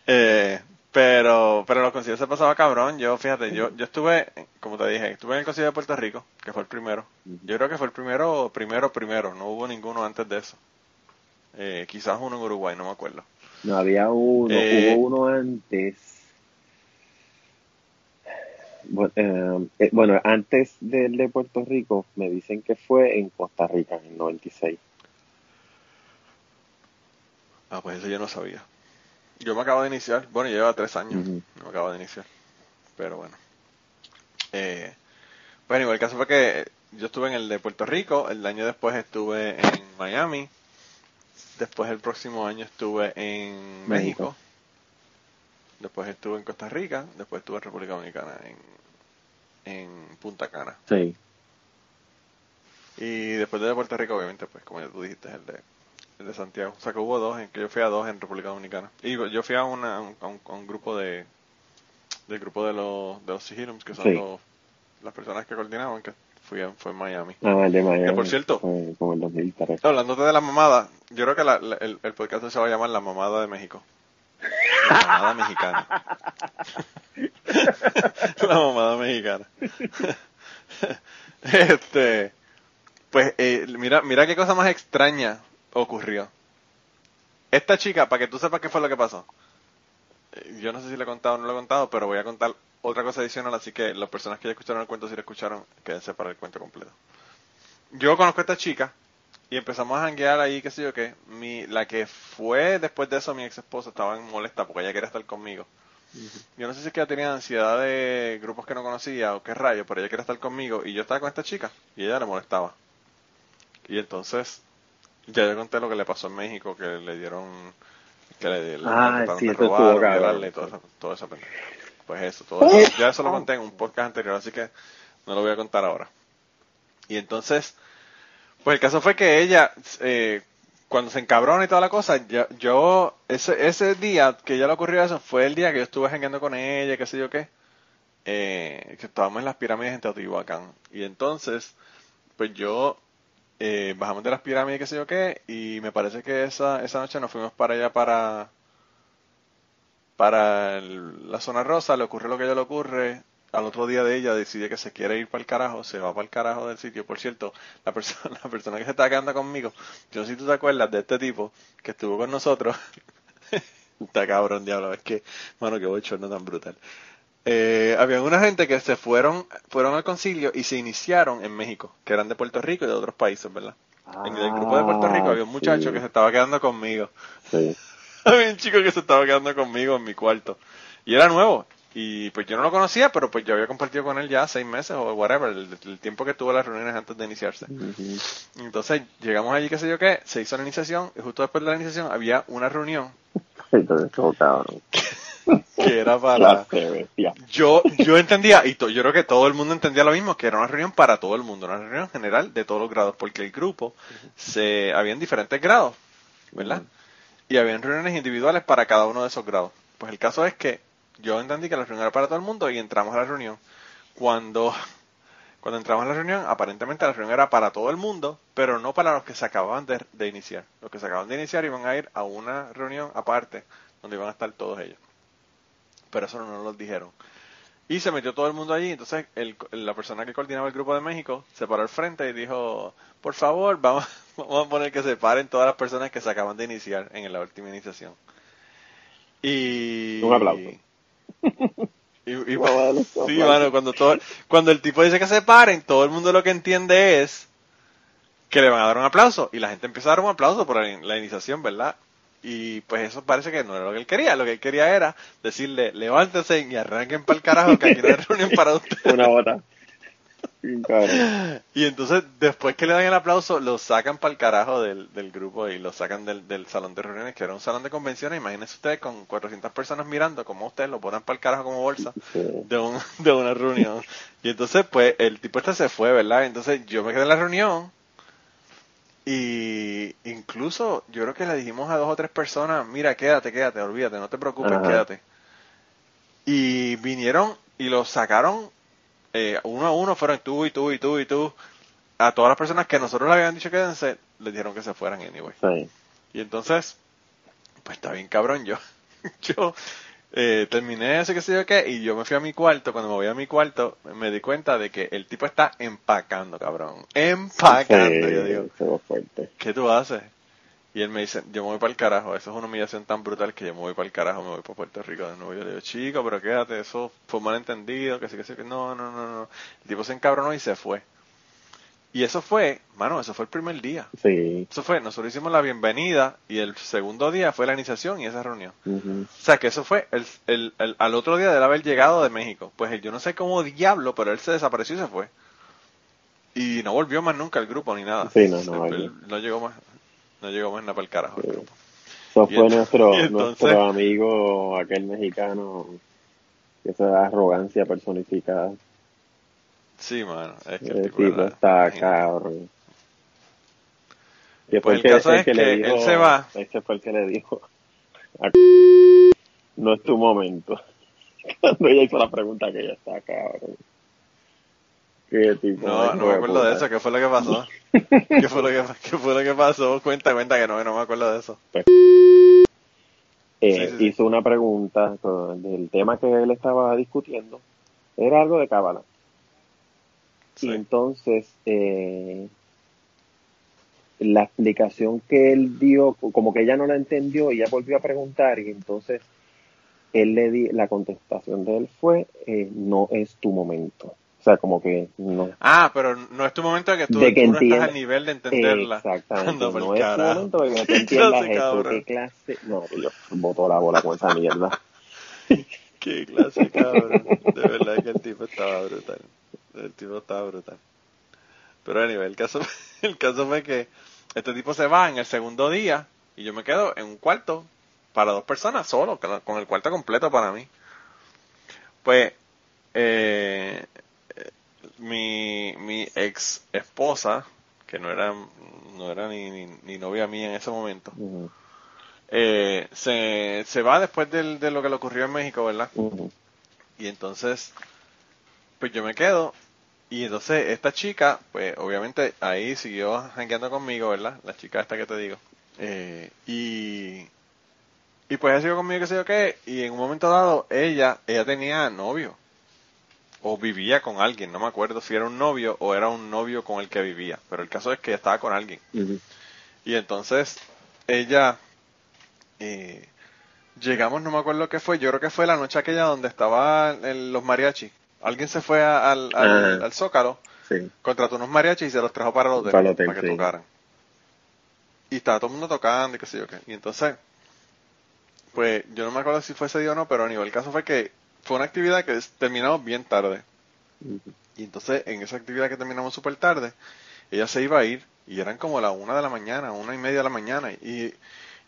Eh, pero, pero los concilios se pasaba cabrón. Yo, fíjate, yo, yo estuve, como te dije, estuve en el concilio de Puerto Rico, que fue el primero. Yo creo que fue el primero, primero, primero. No hubo ninguno antes de eso. Eh, quizás uno en Uruguay, no me acuerdo. No había uno, Eh, hubo uno antes. Bu- eh, eh, Bueno, antes del de Puerto Rico, me dicen que fue en Costa Rica, en el 96. Ah, pues eso yo no sabía. Yo me acabo de iniciar. Bueno, yo llevo tres años. No me acabo de iniciar. Pero bueno. Eh, bueno, igual el caso fue que yo estuve en el de Puerto Rico. El año después estuve en Miami. Después el próximo año estuve en México. México. Después estuve en Costa Rica. Después estuve en República Dominicana, en, en Punta Cana. Sí. Y después de Puerto Rico, obviamente, pues como ya tú dijiste, el de, el de Santiago. O sea que hubo dos, en que yo fui a dos en República Dominicana. Y yo fui a, una, a, un, a grupo de del grupo de los de los Sigilums, que son Sí. los- las personas que coordinaban, que fui a- fue en Miami. Ah, el de Miami. Que, por cierto- Fue como el 2003. Hablándote de la mamada, yo creo que la- la- el, el podcast se va a llamar La Mamada de México. La mamada mexicana. la mamada mexicana. este, pues, eh, mira, mira qué cosa más extraña ocurrió. Esta chica, para que tú sepas qué fue lo que pasó. Eh, Yo no sé si le he contado o no lo he contado, pero voy a contar otra cosa adicional, así que las personas que ya escucharon el cuento, si lo escucharon, quédense para el cuento completo. Yo conozco a esta chica y empezamos a janguear ahí, qué sé yo qué. Mi, la que fue después de eso mi ex esposa estaba molesta porque ella quería estar conmigo. Yo no sé si es que ella tenía ansiedad de grupos que no conocía o qué rayo, pero ella quería estar conmigo y yo estaba con esta chica y ella le molestaba. Y entonces, ya yo conté lo que le pasó en México, que le dieron, que le, le Ah, sí, de robar, violarle y todo eso, todo eso. pendejo. Pues eso, todo eso. Ya eso lo conté en un podcast anterior, así que no lo voy a contar ahora. Y entonces, pues el caso fue que ella, eh, cuando se encabrona y toda la cosa, yo, yo ese, ese día que ya le ocurrió eso, fue el día que yo estuve jangueando con ella, qué sé yo qué, eh, que estábamos en las pirámides en Teotihuacán. Y entonces, pues yo, eh, bajamos de las pirámides, qué sé yo qué, y me parece que esa, esa noche nos fuimos para allá para, para la zona rosa, le ocurre lo que a ella le ocurre, al otro día de ella decide que se quiere ir para el carajo, se va para el carajo del sitio. Por cierto, la persona, la persona que se está quedando conmigo, yo si tú te acuerdas de este tipo que estuvo con nosotros. está cabrón, diablo, es que, mano, qué bochorno tan brutal. Eh, había una gente que se fueron, fueron al concilio y se iniciaron en México, que eran de Puerto Rico y de otros países, ¿verdad? en el grupo de Puerto Rico había un muchacho Ah, sí, que se estaba quedando conmigo. Sí. Había un chico que se estaba quedando conmigo en mi cuarto. Y era nuevo. Y pues yo no lo conocía, pero pues yo había compartido con él ya seis meses o whatever, el, el tiempo que tuvo las reuniones antes de iniciarse. Entonces llegamos allí, qué sé yo qué, se hizo la iniciación y justo después de la iniciación había una reunión Entonces. que era para... Yo, yo entendía, y to- yo creo que todo el mundo entendía lo mismo, que era una reunión para todo el mundo, una reunión general de todos los grados, porque el grupo se habían diferentes grados, ¿verdad? Y habían reuniones individuales para cada uno de esos grados. Pues el caso es que yo entendí que la reunión era para todo el mundo y entramos a la reunión. Cuando, cuando entramos a la reunión, aparentemente la reunión era para todo el mundo, pero no para los que se acababan de, de iniciar. Los que se acababan de iniciar iban a ir a una reunión aparte, donde iban a estar todos ellos. Pero eso no lo dijeron. Y se metió todo el mundo allí, entonces el, la persona que coordinaba el grupo de México se paró al frente y dijo, por favor, vamos, vamos a poner que se paren todas las personas que se acaban de iniciar en la última iniciación. Y... Un aplauso. Y, sí, mano, cuando, todo, cuando el tipo dice que se paren, todo el mundo lo que entiende es que le van a dar un aplauso. Y la gente empieza a dar un aplauso por la, la iniciación, ¿verdad? Y pues eso parece que no era lo que él quería. Lo que él quería era decirle, levántense y arranquen para el carajo, que aquí no hay reunión para ustedes. Una bota. Y entonces, después que le dan el aplauso, lo sacan para el carajo del, del grupo y lo sacan del, del salón de reuniones, que era un salón de convenciones. Imagínense ustedes con 400 personas mirando cómo ustedes lo ponen para el carajo como bolsa de, un, de una reunión. Y entonces, pues, el tipo este se fue, ¿verdad? Entonces, yo me quedé en la reunión y incluso yo creo que le dijimos a dos o tres personas, mira, quédate, quédate, olvídate, no te preocupes, Ajá. quédate. Y vinieron y lo sacaron eh, uno a uno, fueron tú y tú y tú y tú. A todas las personas que nosotros le habían dicho quédense, les dijeron que se fueran anyway. Sí. Y entonces, pues está bien cabrón, yo, yo eh, terminé ese que sé yo qué, y yo me fui a mi cuarto, cuando me voy a mi cuarto, me di cuenta de que el tipo está empacando, cabrón, empacando, Sí, yo digo. ¿qué tú haces? Y él me dice, yo me voy para el carajo, eso es una humillación tan brutal que yo me voy para el carajo, me voy para Puerto Rico de nuevo. Yo le digo, chico, pero quédate, eso fue malentendido, que sí, que sí, que no, no, no, no. El tipo se encabronó y se fue. Y eso fue, mano, eso fue el primer día. Sí. Eso fue, nosotros hicimos la bienvenida y el segundo día fue la iniciación y esa reunión. O sea que eso fue el, el- el- al otro día de él haber llegado de México. Pues él, yo no sé cómo diablo, pero él se desapareció y se fue. Y no volvió más nunca al grupo ni nada. Sí, no, no Él- no llegó más, no llegó más nada para el carajo el Sí. grupo. Eso Y fue nuestro, entonces- nuestro amigo, aquel mexicano, esa arrogancia personificada. Sí, mano. Es que el El tipo está imagínate. cabrón. Que Pues el caso es que le él se va. Ese fue el que le dijo. a- No es tu momento. Cuando ella hizo la pregunta que ella está cabrón. Qué tipo. No, no me acuerdo de eso. ¿Qué fue lo que pasó? ¿Qué fue lo que, qué fue lo que pasó? Cuenta, cuenta que no, no me acuerdo de eso. Eh, Sí, sí, sí. Hizo una pregunta del tema que él estaba discutiendo. Era algo de cábala. Sí. Y entonces, eh, la explicación que él dio, como que ella no la entendió y ella volvió a preguntar y entonces él le di, la contestación de él fue, eh, no es tu momento. O sea, como que no. Ah, pero no es tu momento de que tú, De que tú no estás al nivel de entenderla. Exactamente. No es tu momento de que no te entiendas clase, eso. ¿Qué clase? No, yo boto la bola con esa mierda. Qué clase, cabrón. De verdad que el tipo estaba brutal. El tipo estaba brutal. Pero anyway, el caso, el caso fue que este tipo se va en el segundo día y yo me quedo en un cuarto para dos personas solo, con el cuarto completo para mí. Pues, eh, mi, mi ex esposa, que no era, no era ni, ni, ni novia mía en ese momento, eh, se, se va después del- de lo que le ocurrió en México, ¿verdad? Y entonces, pues yo me quedo. Y entonces esta chica, pues obviamente ahí siguió jangueando conmigo, ¿verdad? La chica esta que te digo. Eh, y, Y pues ella siguió conmigo, qué sé yo qué, y en un momento dado, ella, ella tenía novio. O vivía con alguien, no me acuerdo si era un novio o era un novio con el que vivía. Pero el caso es que ella estaba con alguien. Y entonces, ella, eh, llegamos, no me acuerdo qué fue, yo creo que fue la noche aquella donde estaban los mariachis. Alguien se fue a- al, al, Ah. al Zócalo, Sí. contrató unos mariachis y se los trajo para el hotel, Para el hotel, para que sí. tocaran. Y estaba todo el mundo tocando y qué sé yo qué. Y entonces, pues yo no me acuerdo si fue ese día o no, pero a nivel caso fue que fue una actividad que terminamos bien tarde. Y entonces, en esa actividad que terminamos súper tarde, ella se iba a ir y eran como la una de la mañana, una y media de la mañana. Y,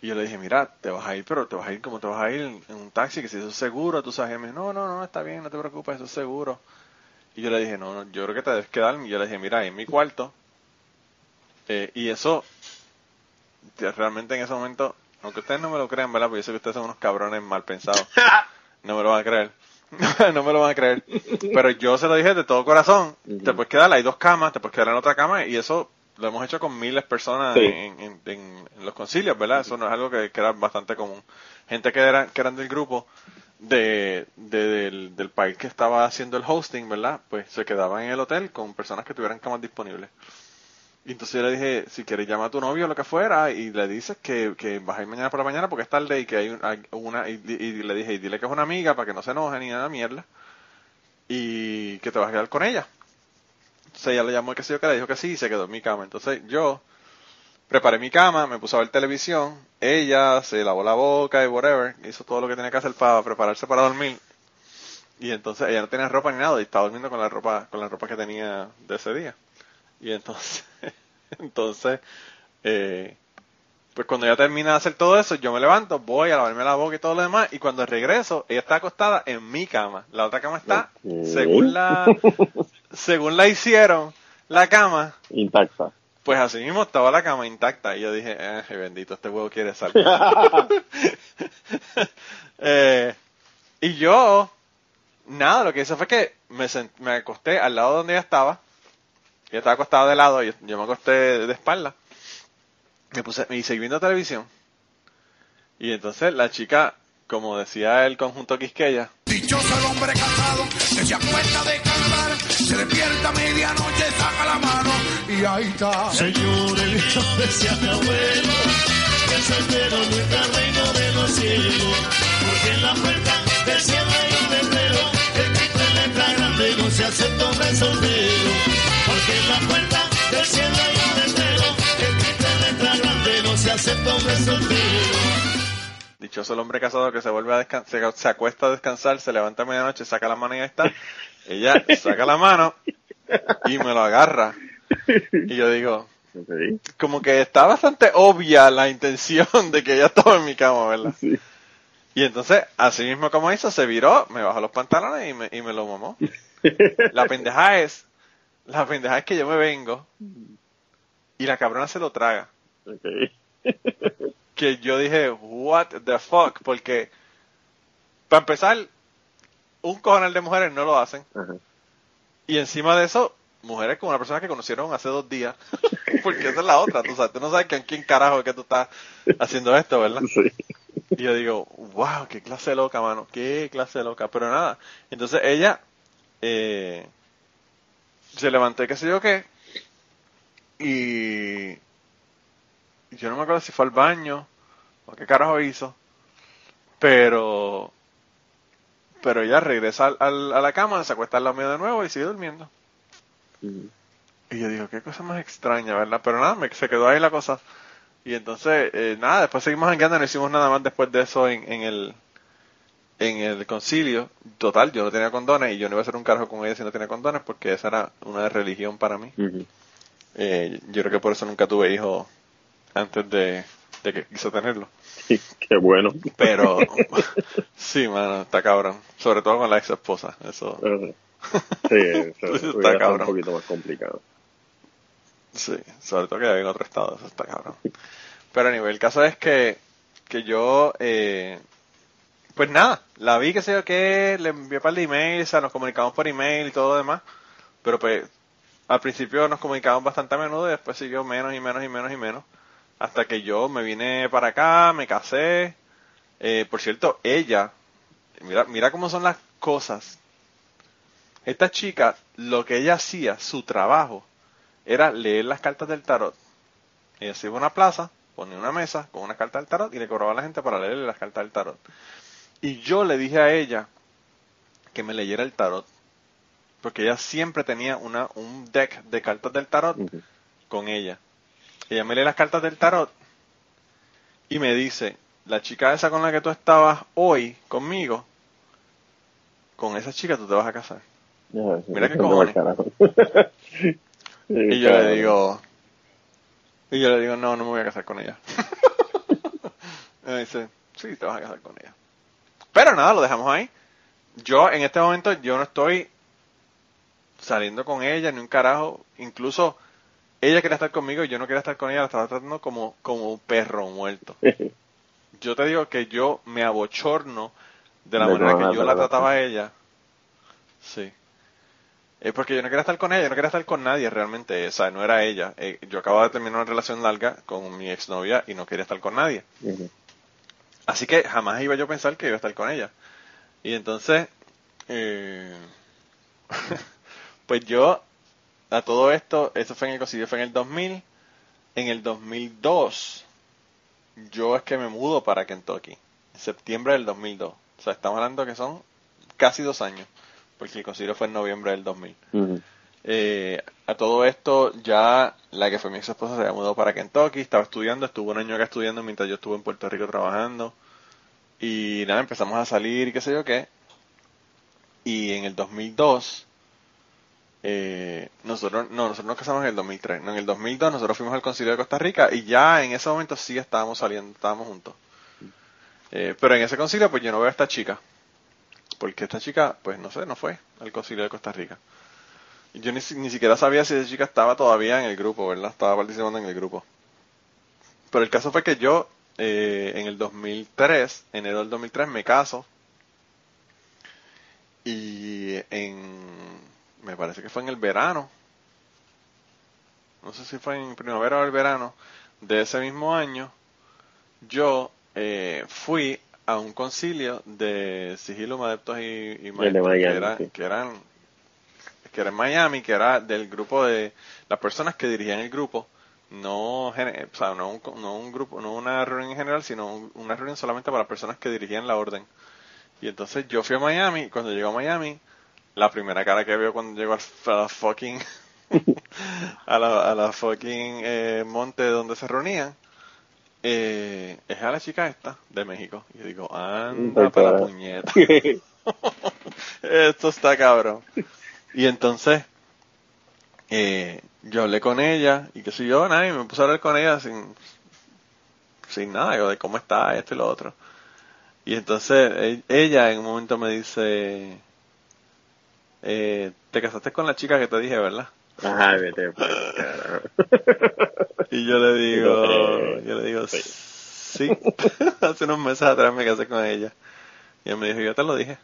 y yo le dije, mira, te vas a ir, pero te vas a ir como te vas a ir en, un taxi, que si eso es seguro, tú sabes. Y ella me dijo, no, no, no, está bien, no te preocupes, eso es seguro. Y yo le dije, no, no, yo creo que te debes quedar. Y yo le dije, mira, en mi cuarto. Eh, y eso, te- realmente en ese momento, aunque ustedes no me lo crean, ¿verdad? Porque yo sé que ustedes son unos cabrones mal pensados. No me lo van a creer. no me lo van a creer. Pero yo se lo dije de todo corazón. Te puedes quedar, hay dos camas, te puedes quedar en otra cama y eso lo hemos hecho con miles de personas Sí. en, en- en- en los concilios, ¿verdad? Eso no es algo que, que era bastante común. Gente que, era, que eran del grupo de, de- del, del país que estaba haciendo el hosting, ¿verdad? Pues se quedaban en el hotel con personas que tuvieran camas disponibles. Y entonces yo le dije, si quieres llamar a tu novio o lo que fuera, y le dices que, que vas a ir mañana por la mañana porque es tarde y que hay, hay una, y, y le dije, y dile que es una amiga para que no se enoje ni nada mierda, y que te vas a quedar con ella. Entonces ella le llamó que sí, yo que le dijo que sí, y se quedó en mi cama. Entonces yo preparé mi cama, me puse a ver televisión, ella se lavó la boca y whatever, hizo todo lo que tenía que hacer para prepararse para dormir. Y entonces ella no tenía ropa ni nada y estaba durmiendo con la ropa, con la ropa que tenía de ese día. Y entonces, entonces, eh, pues cuando ella termina de hacer todo eso, yo me levanto, voy a lavarme la boca y todo lo demás, y cuando regreso, ella está acostada en mi cama. La otra cama está, según la, según la hicieron, la cama, Intacta. pues así mismo estaba la cama intacta. Y yo dije, eh, bendito, este huevo quiere salir. Eh, y yo, nada, lo que hice fue que me, sent- me acosté al lado donde ella estaba. Ella estaba acostada de lado y yo, yo me acosté de espalda. Me puse, y seguí viendo televisión. Y entonces la chica, como decía el conjunto Quisqueya, Dichoso el hombre casado que se acuesta de cantar, se despierta a medianoche, saca la mano y ahí está. Señores, yo decía mi abuelo, que el soltero no está reino de los cielos, porque en la puerta del cielo hay un letrero, escrito en letra grande, no se acepta hombre soltero, porque en la puerta del cielo hay un letrero, escrito en letra grande, no se acepta hombre soltero. Dichoso el hombre casado que se vuelve a descansar, se, acuesta a descansar, se levanta a medianoche, saca la mano y ahí está. Ella saca la mano y me lo agarra. Y yo digo, Ok. como que está bastante obvia la intención de que ella estaba en mi cama, ¿verdad? Sí. Y entonces, así mismo como hizo, se viró, me bajó los pantalones y me, y me lo mamó. La pendeja es, la pendeja es que yo me vengo y la cabrona se lo traga. Ok. Que yo dije, what the fuck, porque para empezar, un cojonal de mujeres no lo hacen. Y encima de eso, mujeres con una persona que conocieron hace dos días. Porque esa es la otra, tú sabes, tú no sabes con quién carajo es que tú estás haciendo esto, ¿verdad? Sí. Y yo digo, wow, qué clase loca, mano, qué clase loca. Pero nada, entonces ella eh, se levantó y qué sé yo qué. Y yo no me acuerdo si fue al baño o qué carajo hizo. Pero pero ella regresa al, al- a la cama, se acuesta al lado mío de nuevo y sigue durmiendo. Ujú. Y yo digo, qué cosa más extraña, ¿verdad? Pero nada, me, se quedó ahí la cosa. Y entonces, eh, nada, después seguimos jangueando, no hicimos nada más después de eso en, en el en el concilio. Total, yo no tenía condones y yo no iba a hacer un carajo con ella si no tenía condones porque esa era una religión para mí. Ujú. Eh, yo creo que por eso nunca tuve hijos antes de, de que quise tenerlo. Sí, Qué bueno. Pero, sí, mano, está cabrón. Sobre todo con la ex esposa. Eso. Sí, eso Está cabrón. un poquito más complicado. Sí, sobre todo que hay en otro estado, eso está cabrón. Pero a nivel, el caso es que, que yo, eh, pues nada, la vi, que sé yo qué, le envié par de emails, o sea, nos comunicamos por email y todo lo demás, pero pues al principio nos comunicamos bastante a menudo y después siguió menos y menos y menos y menos, hasta que yo me vine para acá, me casé, Eh, por cierto, ella, mira, mira cómo son las cosas. Esta chica, lo que ella hacía, su trabajo, era leer las cartas del tarot. Ella se iba a una plaza, ponía una mesa con una carta del tarot y le cobraba a la gente para leerle las cartas del tarot. Y yo le dije a ella que me leyera el tarot. Porque ella siempre tenía una, un deck de cartas del tarot con ella. Ella me lee las cartas del tarot y me dice, la chica esa con la que tú estabas hoy conmigo, con esa chica tú te vas a casar. Sí, Mira qué cojones. Y yo le digo, y yo le digo, no, no me voy a casar con ella. Y me dice, sí, te vas a casar con ella. Pero nada, lo dejamos ahí. Yo, en este momento, yo no estoy saliendo con ella, ni un carajo. Incluso, ella quería estar conmigo y yo no quería estar con ella, la estaba tratando como, como un perro muerto. Yo te digo que yo me abochorno de la De manera que yo la trataba a ella. Sí. Es porque yo no quería estar con ella, yo no quería estar con nadie realmente, o sea, no era ella. Eh, yo acababa de terminar una relación larga con mi exnovia y no quería estar con nadie. Así que jamás iba yo a pensar que iba a estar con ella. Y entonces, eh, pues yo, a todo esto, eso fue en el concilio, fue en el 2000. En el 2002, yo es que me mudo para Kentucky. En septiembre del 2002. O sea, estamos hablando que son casi dos años. Porque el concilio fue en noviembre del 2000. Ujú. Eh, a todo esto, ya la que fue mi ex esposa se había mudado para Kentucky, estaba estudiando, estuvo un año acá estudiando mientras yo estuve en Puerto Rico trabajando. Y nada, empezamos a salir y qué sé yo qué. Y en el 2002, eh, nosotros, no, nosotros nos casamos en el 2003. No, en el 2002 nosotros fuimos al concilio de Costa Rica y ya en ese momento sí estábamos saliendo, estábamos juntos. Eh, pero en ese concilio pues yo no veo a esta chica. Porque esta chica, pues no sé, no fue al concilio de Costa Rica. Yo ni, ni siquiera sabía si esa chica estaba todavía en el grupo, ¿verdad? Estaba participando en el grupo. Pero el caso fue que yo, eh, en el 2003, enero del 2003, me caso. Y en, me parece que fue en el verano. No sé si fue en primavera o el verano de ese mismo año. Yo eh, fui a un concilio de sigilo, adeptos y, y El de maestros, Miami, que, era- sí. que eran que era en Miami, que era del grupo de las personas que dirigían el grupo, no, o sea, no, un, no un grupo, no una reunión en general, sino un- una reunión solamente para las personas que dirigían la orden. Y entonces yo fui a Miami, y cuando llego a Miami, la primera cara que veo cuando llego a la fucking, a la, a la fucking eh, monte donde se reunían, eh, es a la chica esta de México. Y yo digo, anda para la puñeta. Esto está cabrón. Y entonces, eh, yo hablé con ella, y qué sé yo, nada, y me puse a hablar con ella sin, sin nada, yo de cómo está, esto y lo otro. Y entonces, e- ella en un momento me dice, eh, te casaste con la chica que te dije, ¿verdad? Ajá, vete, pues. Y yo le digo, yo le digo, sí. sí, hace unos meses atrás me casé con ella. Y él me dijo, yo te lo dije.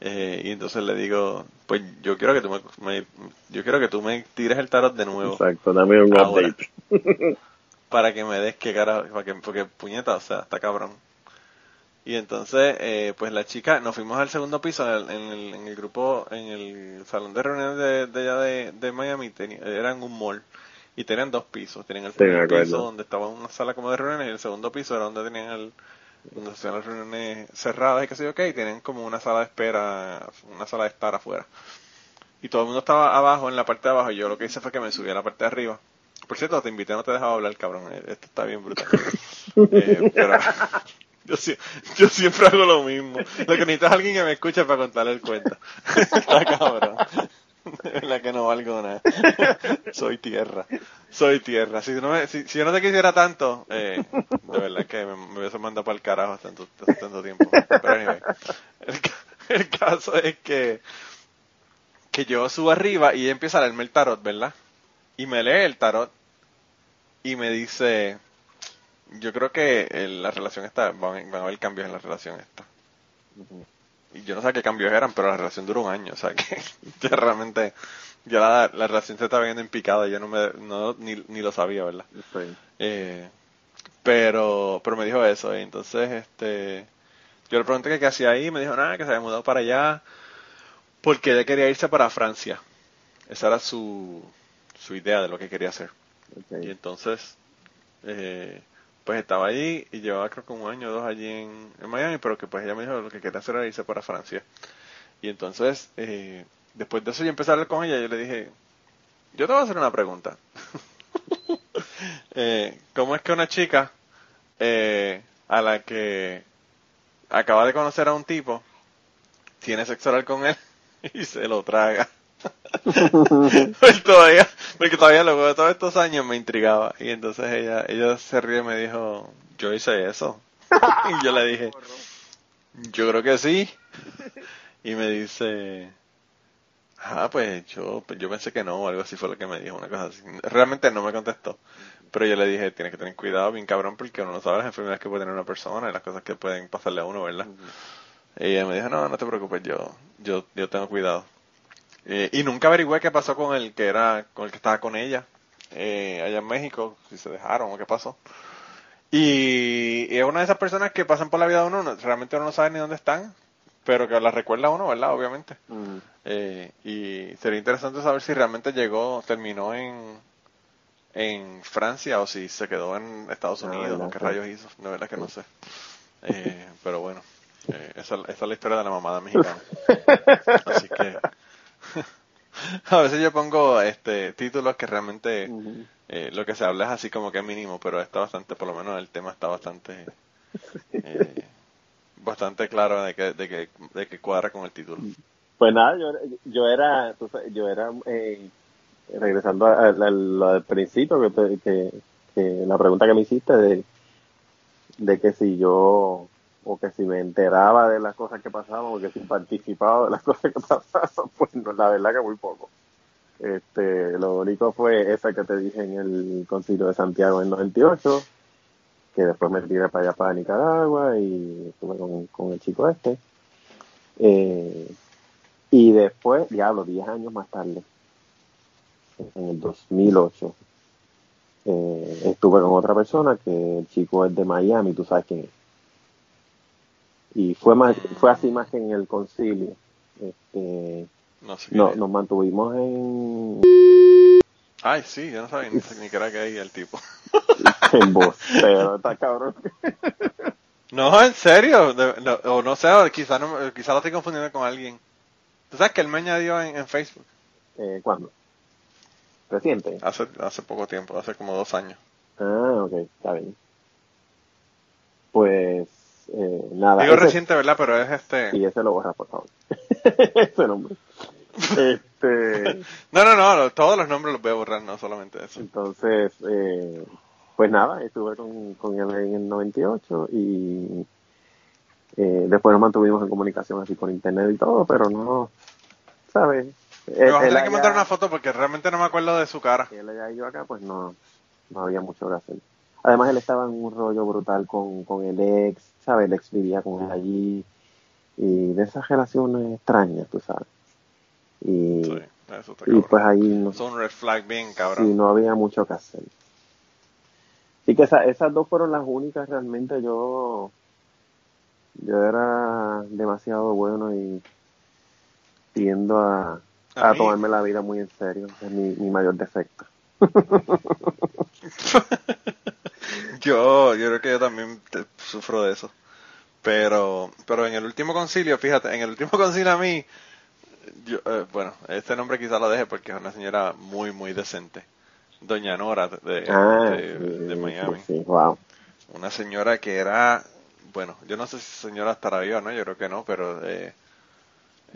Eh, y entonces le digo, pues yo quiero que tú me, me- yo quiero que tú me tires el tarot de nuevo Exacto, dame un Ahora. update. para que me des que cara, para que, porque puñeta, o sea, está cabrón. Y entonces, eh, pues la chica, nos fuimos al segundo piso en el, en el, en el grupo, en el salón de reuniones de, de allá de, de Miami, teni- eran un mall y tenían dos pisos. Tenían el primer piso donde estaba una sala como de reuniones y el segundo piso era donde tenían el, donde hacían las reuniones cerradas y qué sé yo qué, y tenían como una sala de espera, una sala de estar afuera. Y todo el mundo estaba abajo, en la parte de abajo, y yo lo que hice fue que me subí a la parte de arriba. Por cierto, te invité, no te dejaba hablar, cabrón. eh, Esto está bien brutal. Eh, pero yo, sie- yo siempre hago lo mismo. Lo que necesito es alguien que me escuche para contarle el cuento. está cabrón. Verdad que no valgo nada. Soy tierra. Soy tierra. Si, no me- si, yo no te quisiera tanto, eh, de verdad que me, me hubiese mandado para el carajo hace tanto, tanto tiempo. Pero anyway, el, ca- el caso es que que yo subo arriba y empieza a leerme el tarot, ¿verdad? Y me lee el tarot y me dice, yo creo que eh, la relación está, van, van a haber cambios en la relación esta. Y yo no sé qué cambios eran, pero la relación duró un año, o sea que ya realmente, ya la, la relación se estaba viendo en picada, yo no me, no, ni, ni lo sabía, ¿verdad? Sí. Eh, pero, pero me dijo eso, y entonces, este, yo le pregunté que qué hacía ahí, me dijo nada, que se había mudado para allá, porque ella quería irse para Francia. Esa era su, su idea de lo que quería hacer. Y entonces, eh, pues estaba allí y llevaba creo que un año o dos allí en, Miami, pero que pues ella me dijo lo que quería hacer era irse para Francia. Y entonces, eh, después de eso yo empecé a hablar con ella yo le dije, yo te voy a hacer una pregunta. eh, ¿Cómo es que una chica eh, a la que acaba de conocer a un tipo tiene sexo oral con él y se lo traga? Pues todavía, porque todavía luego de todos estos años me intrigaba. Y entonces ella, ella se rió y me dijo, yo hice eso. y yo le dije, yo creo que sí. Y me dice, ah, pues yo, yo pensé que no, o algo así fue lo que me dijo, una cosa así. Realmente no me contestó. Pero yo le dije, tienes que tener cuidado, bien cabrón, porque uno no sabe las enfermedades que puede tener una persona y las cosas que pueden pasarle a uno, ¿verdad? Y ella me dijo, no, no te preocupes, yo, yo, yo tengo cuidado. Eh, y nunca averigüé qué pasó con el que era, con el que estaba con ella, eh, allá en México, si se dejaron o qué pasó. Y, y es una de esas personas que pasan por la vida de uno, no- realmente uno no sabe ni dónde están, pero que las recuerda a uno, ¿verdad? Obviamente. Mm. Eh, y sería interesante saber si realmente llegó, terminó en, en Francia o si se quedó en Estados Unidos, o qué rayos hizo, de verdad que no sé. Eh, pero bueno, eh, esa, esa es la historia de la mamada mexicana. Así que a veces yo pongo este títulos que realmente eh, lo que se habla es así como que mínimo, pero está bastante, por lo menos el tema está bastante eh, bastante claro de que, de que, de que cuadra con el título. Pues nada, yo, yo era, yo era, eh, regresando a, a- a lo del principio, que, que, que la pregunta que me hiciste de, de que si yo, o que si me enteraba de las cosas que pasaban, o que si participaba de las cosas que pasaban, pues no, la verdad que muy poco. Este, lo único fue esa que te dije en el concilio de Santiago en 98, que después me tiré para allá para Nicaragua y estuve con, con el chico este. Eh, y después, diablo, 10 años más tarde, en el 2008, eh, estuve con otra persona que el chico es de Miami, tú sabes quién es. Y fue más, fue así más que en el concilio. Este, No nos mantuvimos en, Ay, sí, yo no sabía ni, ni que era gay el tipo. en voz, pero está cabrón. No, en serio, de- no, o no sé, o quizá, no, quizá lo estoy confundiendo con alguien. ¿Tú sabes que él me añadió en, en Facebook? Eh, ¿Cuándo? Reciente. Hace, hace poco tiempo, hace como dos años. Ah, ok, está bien. Pues, eh, nada. Digo ese- reciente, ¿verdad? Pero es este... Y ese lo borra, por favor. ese nombre. Este, No, no, no, todos los nombres los voy a borrar, no solamente eso. entonces, eh, pues nada, estuve con, con él en el 98 y eh, después nos mantuvimos en comunicación así por internet y todo, pero no, ¿sabes? Me vas a tener que mandar una foto porque realmente no me acuerdo de su cara. él allá y yo acá, pues no, no había mucho que hacer. Además, él estaba en un rollo brutal con, con el ex, ¿sabes? El ex vivía con él allí y de esas relaciones extrañas, tú sabes. Y, Sí, eso está y pues ahí no, Es un red flag bien sí, cabrón. no había mucho que hacer. Y que esa- esas dos fueron las únicas realmente yo yo era demasiado bueno y tiendo a, A a tomarme la vida muy en serio. Es mi, mi mayor defecto. Yo, yo creo que yo también te- sufro de eso. Pero, pero en el último concilio, fíjate, en el último concilio a mí, yo, eh, bueno, este nombre quizá lo deje porque es una señora muy, muy decente. Doña Nora de, Ah, de, sí, de sí, Miami. sí, wow. Una señora que era, bueno, yo no sé si señora estará viva, ¿no? Yo creo que no, pero eh,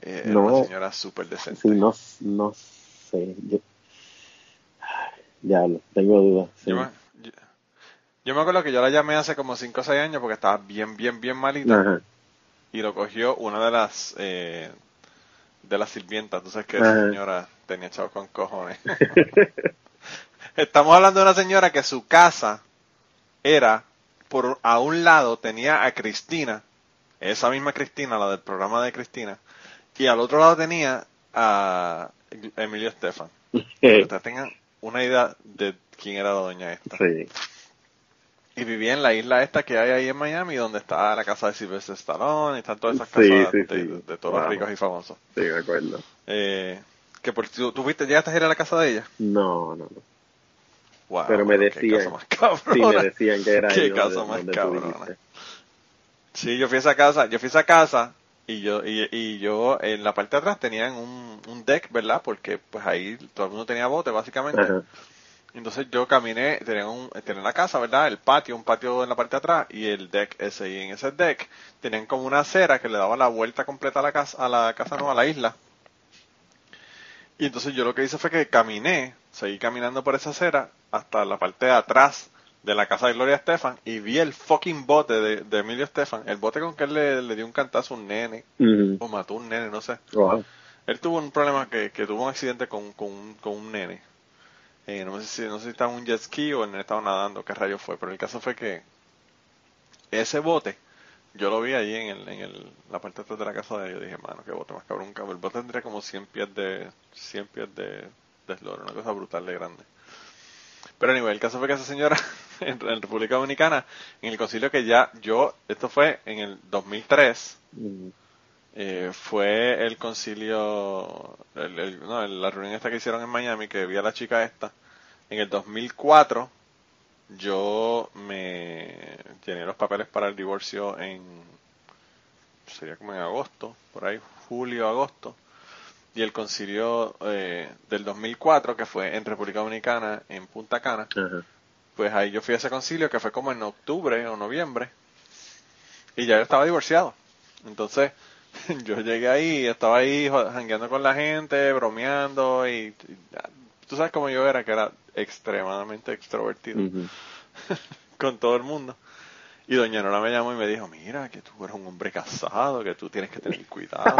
eh, era una señora súper decente. Sí, no, no sé. Yo, ya tengo dudas. sí. Yo yo, me acuerdo que yo la llamé hace como 5 o 6 años porque estaba bien, bien, bien malita. Ajá. y lo cogió una de las eh, de las sirvientas. Tú sabes que esa señora tenía chavos con cojones. Estamos hablando de una señora que su casa era, por a un lado tenía a Cristina, esa misma Cristina, la del programa de Cristina, y al otro lado tenía a Emilio Estefan. Para que ustedes tengan una idea de quién era la doña esta. Sí. Y vivía en la isla esta que hay ahí en Miami, donde está la casa de Sylvester Stallone y están todas esas casas sí, de, sí. de- de todos los ricos y famosos. Sí, me acuerdo. Eh, que por tú, tú fuiste, llegaste a ir a la casa de ella. No, no, no. Wow, Pero me decían. Sí, me decían que era Qué ahí casa más cabrona. Sí, yo fui a esa casa, yo fui a esa casa y yo y, y yo en la parte de atrás tenían un, un deck, ¿verdad? Porque pues ahí todo el mundo tenía bote básicamente. Ajá. Entonces yo caminé, tenía un tenía la casa, ¿verdad? El patio, un patio en la parte de atrás y el deck ese y en ese deck tenían como una acera que le daba la vuelta completa a la casa a la casa no, a la isla. Y entonces yo lo que hice fue que caminé, seguí caminando por esa acera hasta la parte de atrás de la casa de Gloria Estefan y vi el fucking bote de, de Emilio Estefan, el bote con que él le, le dio un cantazo a un nene, o mató a un nene, no sé. Wow. Él tuvo un problema que, que tuvo un accidente con, con, un, con un nene. Eh, no sé si no sé si estaba en un jet ski o nene estaba nadando, qué rayo fue, pero el caso fue que ese bote, yo lo vi allí en, el, en el, la parte atrás de la casa de él, yo dije, mano, qué bote más cabrón, cabrón. El bote tendría como 100 pies de 100 pies de, de eslora, una cosa brutal de grande. Pero anyway, el caso fue que esa señora en, República Dominicana, en el concilio que ya yo, esto fue en el 2003, Ujú. Eh, fue el concilio, el- el- no, la reunión esta que hicieron en Miami, que vi a la chica esta, en el 2004 yo me llené los papeles para el divorcio en, sería como en agosto, por ahí, julio, agosto, y el concilio eh, del 2004, que fue en República Dominicana, en Punta Cana, pues ahí yo fui a ese concilio que fue como en octubre o noviembre y ya yo estaba divorciado. Entonces yo llegué ahí, estaba ahí jangueando con la gente, bromeando y, y tú sabes cómo yo era, que era extremadamente extrovertido con todo el mundo. Y doña Nora me llamó y me dijo, mira, que tú eres un hombre casado, que tú tienes que tener cuidado.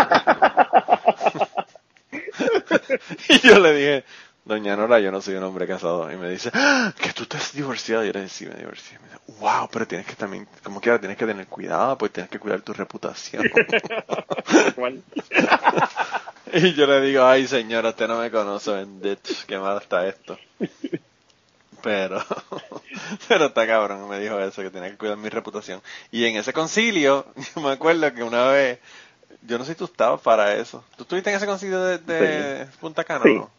y yo le dije, doña Nora, yo no soy un hombre casado. Y me dice, "Ah, que tú estás divorciado. Y yo le dije, sí, me divorcié. Me dice, wow, pero tienes que también, como quiera, tienes que tener cuidado, pues tienes que cuidar tu reputación. Y yo le digo, ay señora, usted no me conoce, bendito, qué mal está esto. Pero, pero está cabrón, me dijo eso, que tenía que cuidar mi reputación. Y en ese concilio, yo me acuerdo que una vez, yo no sé si tú estabas para eso. ¿Tú estuviste en ese concilio de, de Punta Cana Sí. no?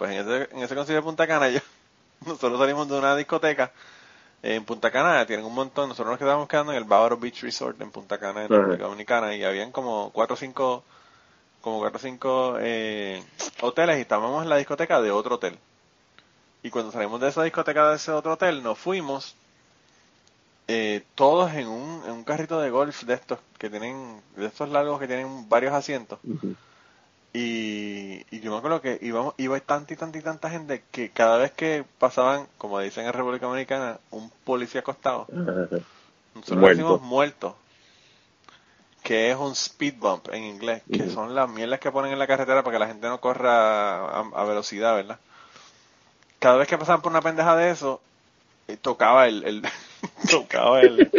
Pues en ese, en ese concilio de Punta Cana, yo, nosotros salimos de una discoteca en Punta Cana, tienen un montón, nosotros nos quedábamos quedando en el Bávaro Beach Resort en Punta Cana, en. República Dominicana, y habían como cuatro o cinco, como cuatro o cinco eh, hoteles y estábamos en la discoteca de otro hotel. Y cuando salimos de esa discoteca de ese otro hotel, nos fuimos eh, todos en un, en un carrito de golf de estos que tienen, de estos largos que tienen varios asientos. Y, y yo me acuerdo que íbamos, iba tanta y tanta y tanta gente que cada vez que pasaban, como dicen en República Dominicana, un policía acostado, nosotros Muerto. decimos muerto, que es un speed bump en inglés, que son las mierdas que ponen en la carretera para que la gente no corra a, a velocidad, ¿verdad? Cada vez que pasaban por una pendeja de eso, eh, tocaba el, el tocaba el,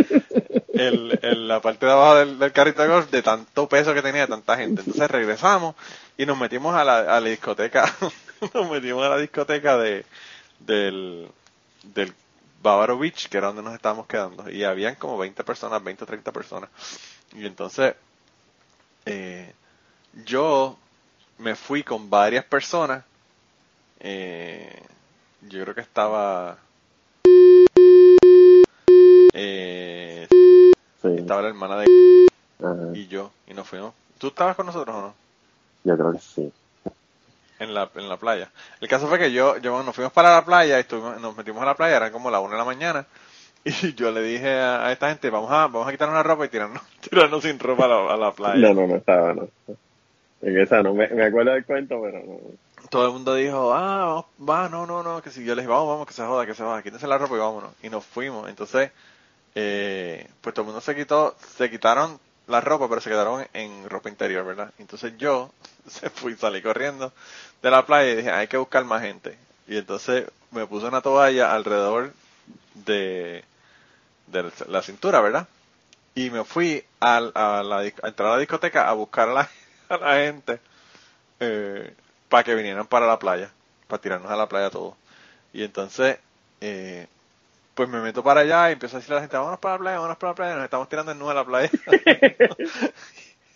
el, la parte de abajo del, del carrito de golf de tanto peso que tenía de tanta gente. Entonces regresamos y nos metimos a la, a la discoteca, nos metimos a la discoteca de del, del Bávaro Beach, que era donde nos estábamos quedando, y habían como 20 personas, 20 o 30 personas. Y entonces eh, yo me fui con varias personas. Eh, yo creo que estaba eh, Sí. estaba la hermana de Ajá. y yo y nos fuimos. ¿Tú estabas con nosotros o no? Yo creo que sí. En la, en la playa. El caso fue que yo, yo nos fuimos para la playa y estuvimos, nos metimos a la playa, era como la una de la mañana, y yo le dije a, a esta gente, vamos a, vamos a quitarnos la ropa y tirarnos, tirarnos sin ropa a la, a la playa. No, no, no estaba, no. En esa no, me, me acuerdo del cuento, pero no. Todo el mundo dijo, ah, vamos, va, no, no, no, que si yo les dije, vamos, vamos, que se joda, que se joda, quítense la ropa y vámonos. Y nos fuimos. Entonces, eh, pues todo el mundo se quitó, se quitaron la ropa, pero se quedaron en ropa interior, ¿verdad? Entonces yo se fui, salí corriendo de la playa y dije, hay que buscar más gente. Y entonces me puse una toalla alrededor de, de la cintura, ¿verdad? Y me fui al- a, la, a entrar a la discoteca a buscar a la, a la gente eh, para que vinieran para la playa, para tirarnos a la playa todos. Y entonces, eh, pues me meto para allá y empiezo a decirle a la gente, vámonos para la playa, vámonos para la playa, nos estamos tirando en nube a la playa.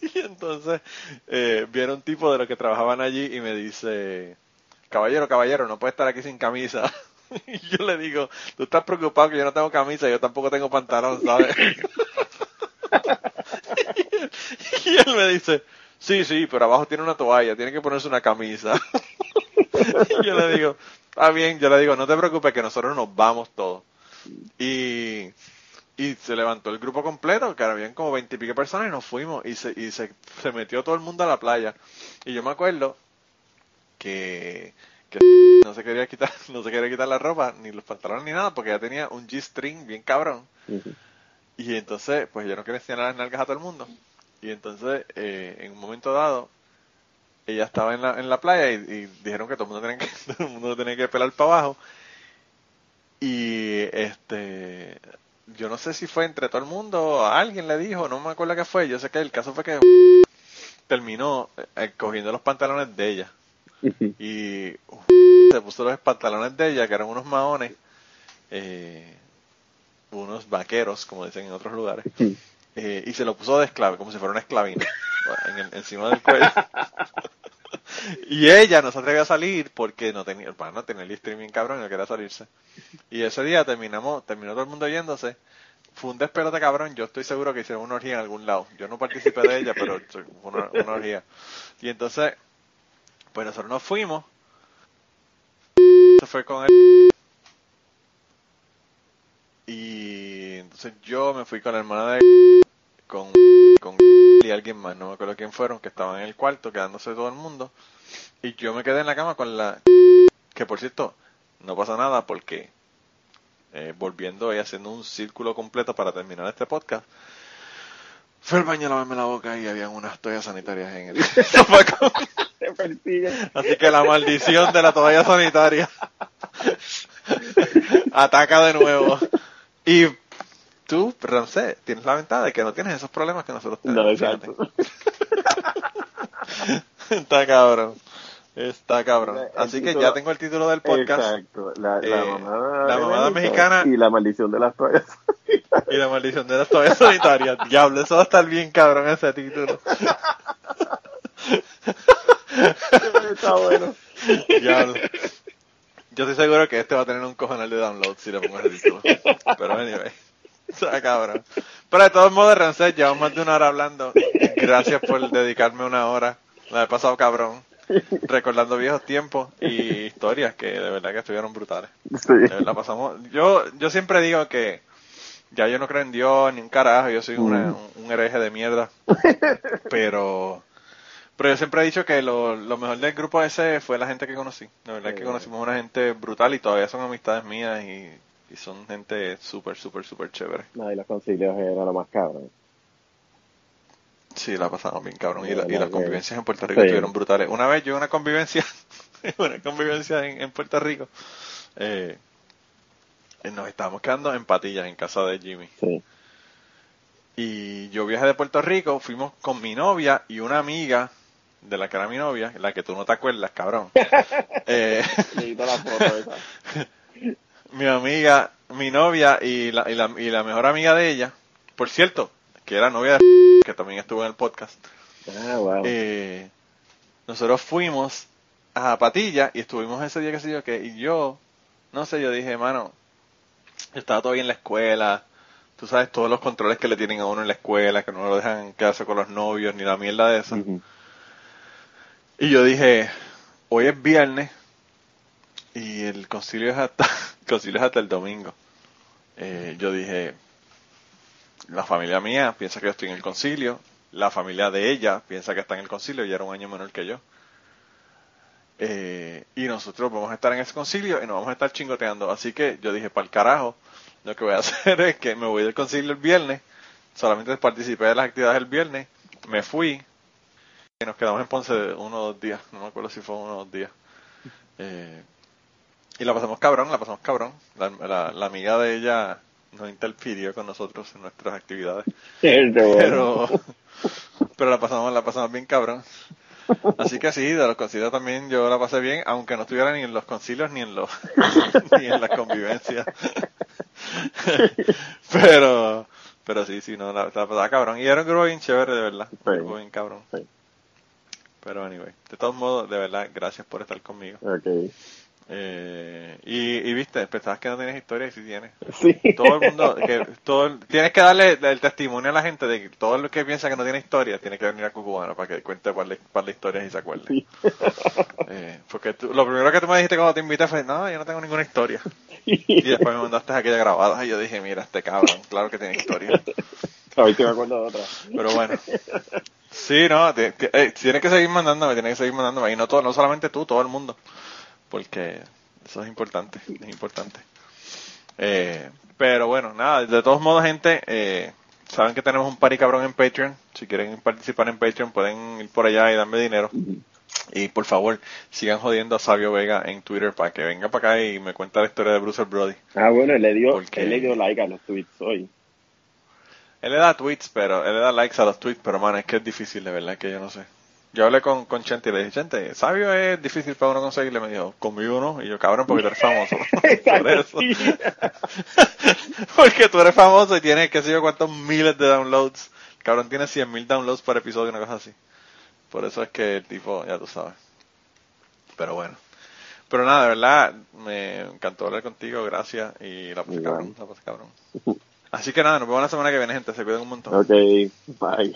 y entonces eh, viene un tipo de los que trabajaban allí y me dice, caballero, caballero, no puede estar aquí sin camisa. y yo le digo, tú estás preocupado que yo no tengo camisa, yo tampoco tengo pantalón, ¿sabes? y él me dice, sí, sí, pero abajo tiene una toalla, tiene que ponerse una camisa. y yo le digo, está bien, yo le digo, no te preocupes que nosotros nos vamos todos. Y, y se levantó el grupo completo, que habían como veintipico personas y nos fuimos y se, y se, se metió todo el mundo a la playa. Y yo me acuerdo que, que no se quería quitar, no se quería quitar la ropa, ni los pantalones ni nada, porque ya tenía un G-string bien cabrón. Y entonces, pues yo no quería enseñar las nalgas a todo el mundo. Y entonces, eh, en un momento dado, ella estaba en la, en la playa y, y dijeron que todo el mundo tenía que, todo el mundo tenía que pelar para abajo. Y este, yo no sé si fue entre todo el mundo, alguien le dijo, no me acuerdo qué fue. Yo sé que el caso fue que terminó eh, cogiendo los pantalones de ella. Y se puso los pantalones de ella, que eran unos maones, eh, unos vaqueros, como dicen en otros lugares, eh, y se lo puso de esclave, como si fuera una esclavina, en el- encima del cuello. Y ella no se atrevió a salir porque no tenía, bueno, no tenía el streaming cabrón y no quería salirse. Y ese día terminamos, terminó todo el mundo yéndose. Fue un despelote cabrón, yo estoy seguro que hicieron una orgía en algún lado. Yo no participé de ella, pero fue una, una orgía. Y entonces, pues nosotros nos fuimos. Se fue con él. Y entonces yo me fui con la hermana de con, con y alguien más, no me acuerdo quién fueron, que estaban en el cuarto quedándose todo el mundo. Y yo me quedé en la cama con la que por cierto, no pasa nada porque eh, volviendo y haciendo un círculo completo para terminar este podcast, fue al baño a lavarme la boca y habían unas toallas sanitarias en el zafacón. Te persigue. Así que la maldición de la toalla sanitaria ataca de nuevo. Y tú, Ramsey, tienes la ventaja de que no tienes esos problemas que nosotros tenemos. No, exacto. Está cabrón. Está cabrón. El Así que ya tengo el título del podcast Exacto. La, la Eh, mamada, la mamada de mexicana. Y la maldición de las toallas. y la maldición de las toallas sanitarias. Diablo, eso va a estar bien cabrón ese título. Está bueno. Diablo. Yo estoy seguro que este va a tener un cojonal de download si le pongo ese título. Pero anyway. Está cabrón. Pero de todos modos, Rancet, llevamos más de una hora hablando. Gracias por dedicarme una hora. La he pasado cabrón. Recordando viejos tiempos y historias que de verdad que estuvieron brutales. Sí. De verdad pasamos. Yo, yo siempre digo que ya yo no creo en Dios ni un carajo, yo soy una- un, un hereje de mierda. Pero, pero yo siempre he dicho que lo, lo mejor del grupo ese fue la gente que conocí. La verdad es que conocimos una gente brutal y todavía son amistades mías y, y son gente súper, súper, súper chévere. No, y los concilios era lo más cabrón. Sí, la pasamos bien cabrón. Y, De la- y verdad las que- convivencias en Puerto Rico Sí. estuvieron brutales. Una vez yo una convivencia, una convivencia en, en Puerto Rico, eh, nos estábamos quedando en patillas en casa de Jimmy. Sí. Y yo viajé de Puerto Rico, fuimos con mi novia y una amiga de la que era mi novia, la que tú no te acuerdas, cabrón. Eh, Necesito la foto esa. mi amiga, mi novia y la, y, la, y la mejor amiga de ella, por cierto, que era novia de que también estuvo en el podcast. Ah, wow. Eh, nosotros fuimos a Patilla y estuvimos ese día que sé yo que y yo no sé yo dije mano yo estaba todavía en la escuela tú sabes todos los controles que le tienen a uno en la escuela que no lo dejan quedarse con los novios ni la mierda de eso y yo dije hoy es viernes y el concilio es hasta el concilio es hasta el domingo. Eh, yo dije la familia mía piensa que yo estoy en el concilio la familia de ella piensa que está en el concilio y era un año menor que yo. Eh, y nosotros vamos a estar en ese concilio y nos vamos a estar chingoteando. Así que yo dije para el carajo lo que voy a hacer es que me voy del concilio el viernes solamente participé de las actividades el viernes me fui y nos quedamos en Ponce uno o dos días no me acuerdo si fue uno o dos días. Eh, y la pasamos cabrón la pasamos cabrón la, la, la amiga de ella no interfirió con nosotros en nuestras actividades pero pero la pasamos la pasamos bien cabrón así que sí de los concilios también yo la pasé bien aunque no estuviera ni en los concilios ni en los ni en las convivencias pero, pero sí, sí, no, la, la pasaba cabrón. Y era un grupo bien chévere, de verdad. Un Sí. grupo bien cabrón. Sí. Pero anyway, de todos modos, de verdad, gracias por estar conmigo. Ok. Eh, y, y viste, pensabas que no tienes historia y sí tienes. Sí. Todo el mundo, que, todo, tienes que darle el testimonio a la gente de que todo lo que piensa que no tiene historia tiene que venir a Cucubano para que cuente par de, par de historias y se acuerde. Sí. Eh, porque tú- lo primero que tú me dijiste cuando te invité fue, no, yo no tengo ninguna historia. Y después me mandaste aquella grabada y yo dije, mira, este cabrón, claro que tiene historia. Me acuerdo de otra. Pero bueno. Sí, no, eh, tienes que seguir mandándome, tienes que seguir mandándome. Y no, todo, no solamente tú, todo el mundo. Porque eso es importante, es importante. Eh, pero bueno, nada, de todos modos, gente, eh, saben que tenemos un party cabrón en Patreon. Si quieren participar en Patreon, pueden ir por allá y darme dinero. Y por favor, sigan jodiendo a Sabio Vega en Twitter para que venga para acá y me cuente la historia de Bruce Brody. Ah, bueno, él le dio, él le dio like a los tweets hoy. Él le da tweets, pero él le da likes a los tweets, pero man, es que es difícil, de verdad, que yo no sé. Yo hablé con, con Chente y le dije, Chente, sabio es difícil para uno conseguirle. Me dijo, conmigo no. Y yo, cabrón, porque tú eres famoso. Por eso. porque tú eres famoso y tienes, qué sé yo, cuántos miles de downloads. Cabrón, tiene 100 mil downloads por episodio, una cosa así. Por eso es que el tipo, ya tú sabes. Pero bueno. Pero nada, de verdad, me encantó hablar contigo, gracias. Y la pasé cabrón, la pasé cabrón. Así que nada, nos vemos la semana que viene, gente. Se cuidan un montón. Ok, bye.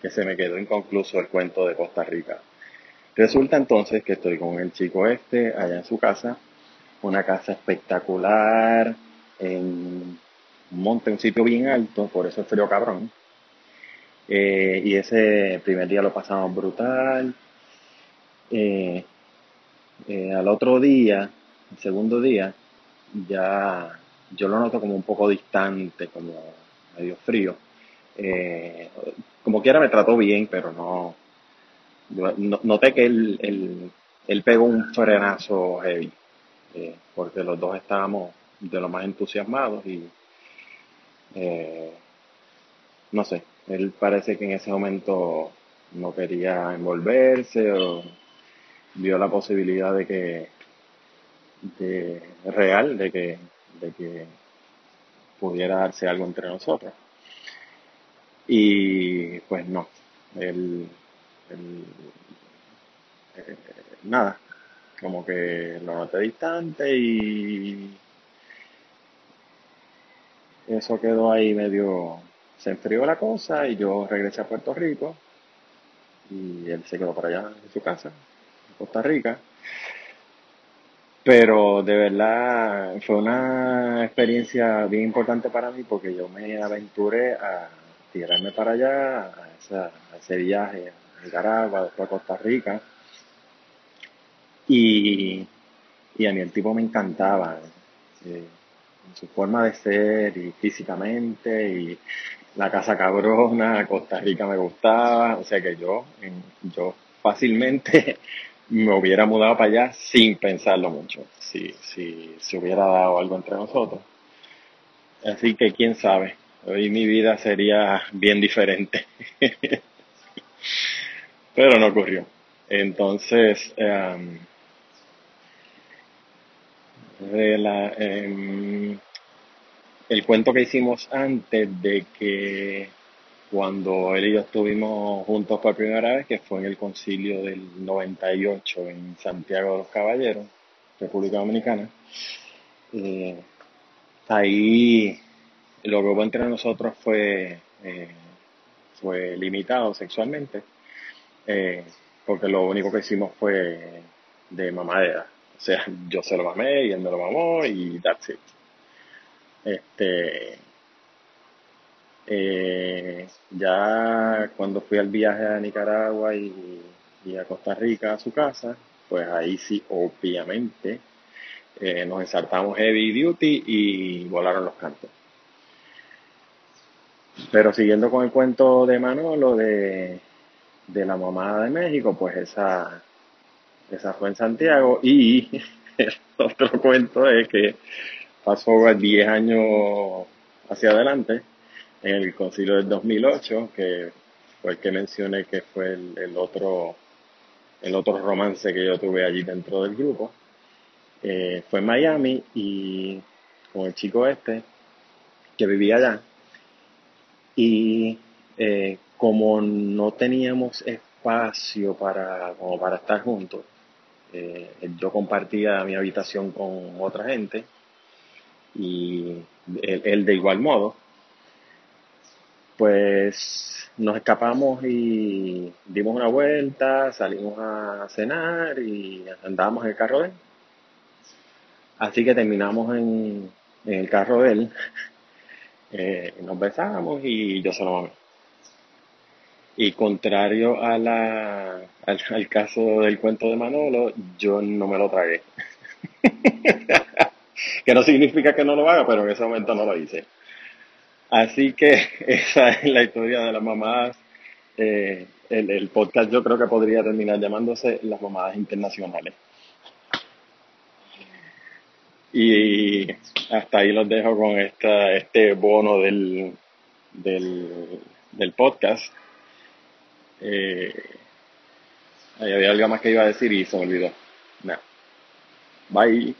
que se me quedó inconcluso el cuento de Costa Rica. Resulta entonces que estoy con el chico este allá en su casa, una casa espectacular, en un monte, un sitio bien alto, por eso es frío cabrón. Eh, y ese primer día lo pasamos brutal. Eh, eh, al otro día, el segundo día, ya yo lo noto como un poco distante, como medio frío. Como quiera me trató bien, pero no, no- noté que él, él, él pegó un frenazo heavy, eh, porque los dos estábamos de lo más entusiasmados y eh, no sé, él parece que en ese momento no quería envolverse o vio la posibilidad de que de real de que de que pudiera darse algo entre nosotros y pues no. Él, él, eh, nada. Como que lo noté distante y eso quedó ahí medio se enfrió la cosa y yo regresé a Puerto Rico y él se quedó por allá en su casa en Costa Rica. Pero de verdad fue una experiencia bien importante para mí porque yo me aventuré a tirarme para allá, a, ese viaje a Nicaragua, después a Costa Rica. Y, y a mí el tipo me encantaba, eh, su forma de ser y físicamente y la casa cabrona, Costa Rica me gustaba, o sea que yo, yo fácilmente me hubiera mudado para allá sin pensarlo mucho, si, si se hubiera dado algo entre nosotros. Así que quién sabe, hoy mi vida sería bien diferente. Pero no ocurrió. Entonces, em, em, el cuento que hicimos antes de que cuando él y yo estuvimos juntos por primera vez, que fue en el concilio del 98 en Santiago de los Caballeros, República Dominicana, eh, ahí lo que hubo entre nosotros fue, eh, fue limitado sexualmente, eh, porque lo único que hicimos fue de mamadera. O sea, yo se lo mamé y él me lo mamó y that's it. Este, eh, ya cuando fui al viaje a Nicaragua y, y a Costa Rica a su casa, pues ahí sí, obviamente, nos ensartamos heavy duty y volaron los cantos. Pero siguiendo con el cuento de Manolo de, de la mamá de México, pues esa, esa fue en Santiago y el otro cuento es que pasó 10 años hacia adelante en el concilio del 2008, que fue el que mencioné que fue el, el otro el otro romance que yo tuve allí dentro del grupo. Eh, fue en Miami y con el chico este que vivía allá. Y eh, como no teníamos espacio para, para estar juntos, eh, yo compartía mi habitación con otra gente y él, él de igual modo. Pues nos escapamos y dimos una vuelta, salimos a cenar y andábamos en el carro de él. Así que terminamos en, en el carro de él, eh, nos besamos y yo se lo mamé. Y contrario a la, al, caso del cuento de Manolo, yo no me lo tragué. que no significa que no lo haga, pero en ese momento no lo hice. Así que esa es la historia de las mamadas. Eh, el podcast yo creo que podría terminar llamándose Las mamadas internacionales. Y hasta ahí los dejo con esta, este bono del, del, podcast. Eh, ahí había algo más que iba a decir y se me olvidó. Nah. Bye.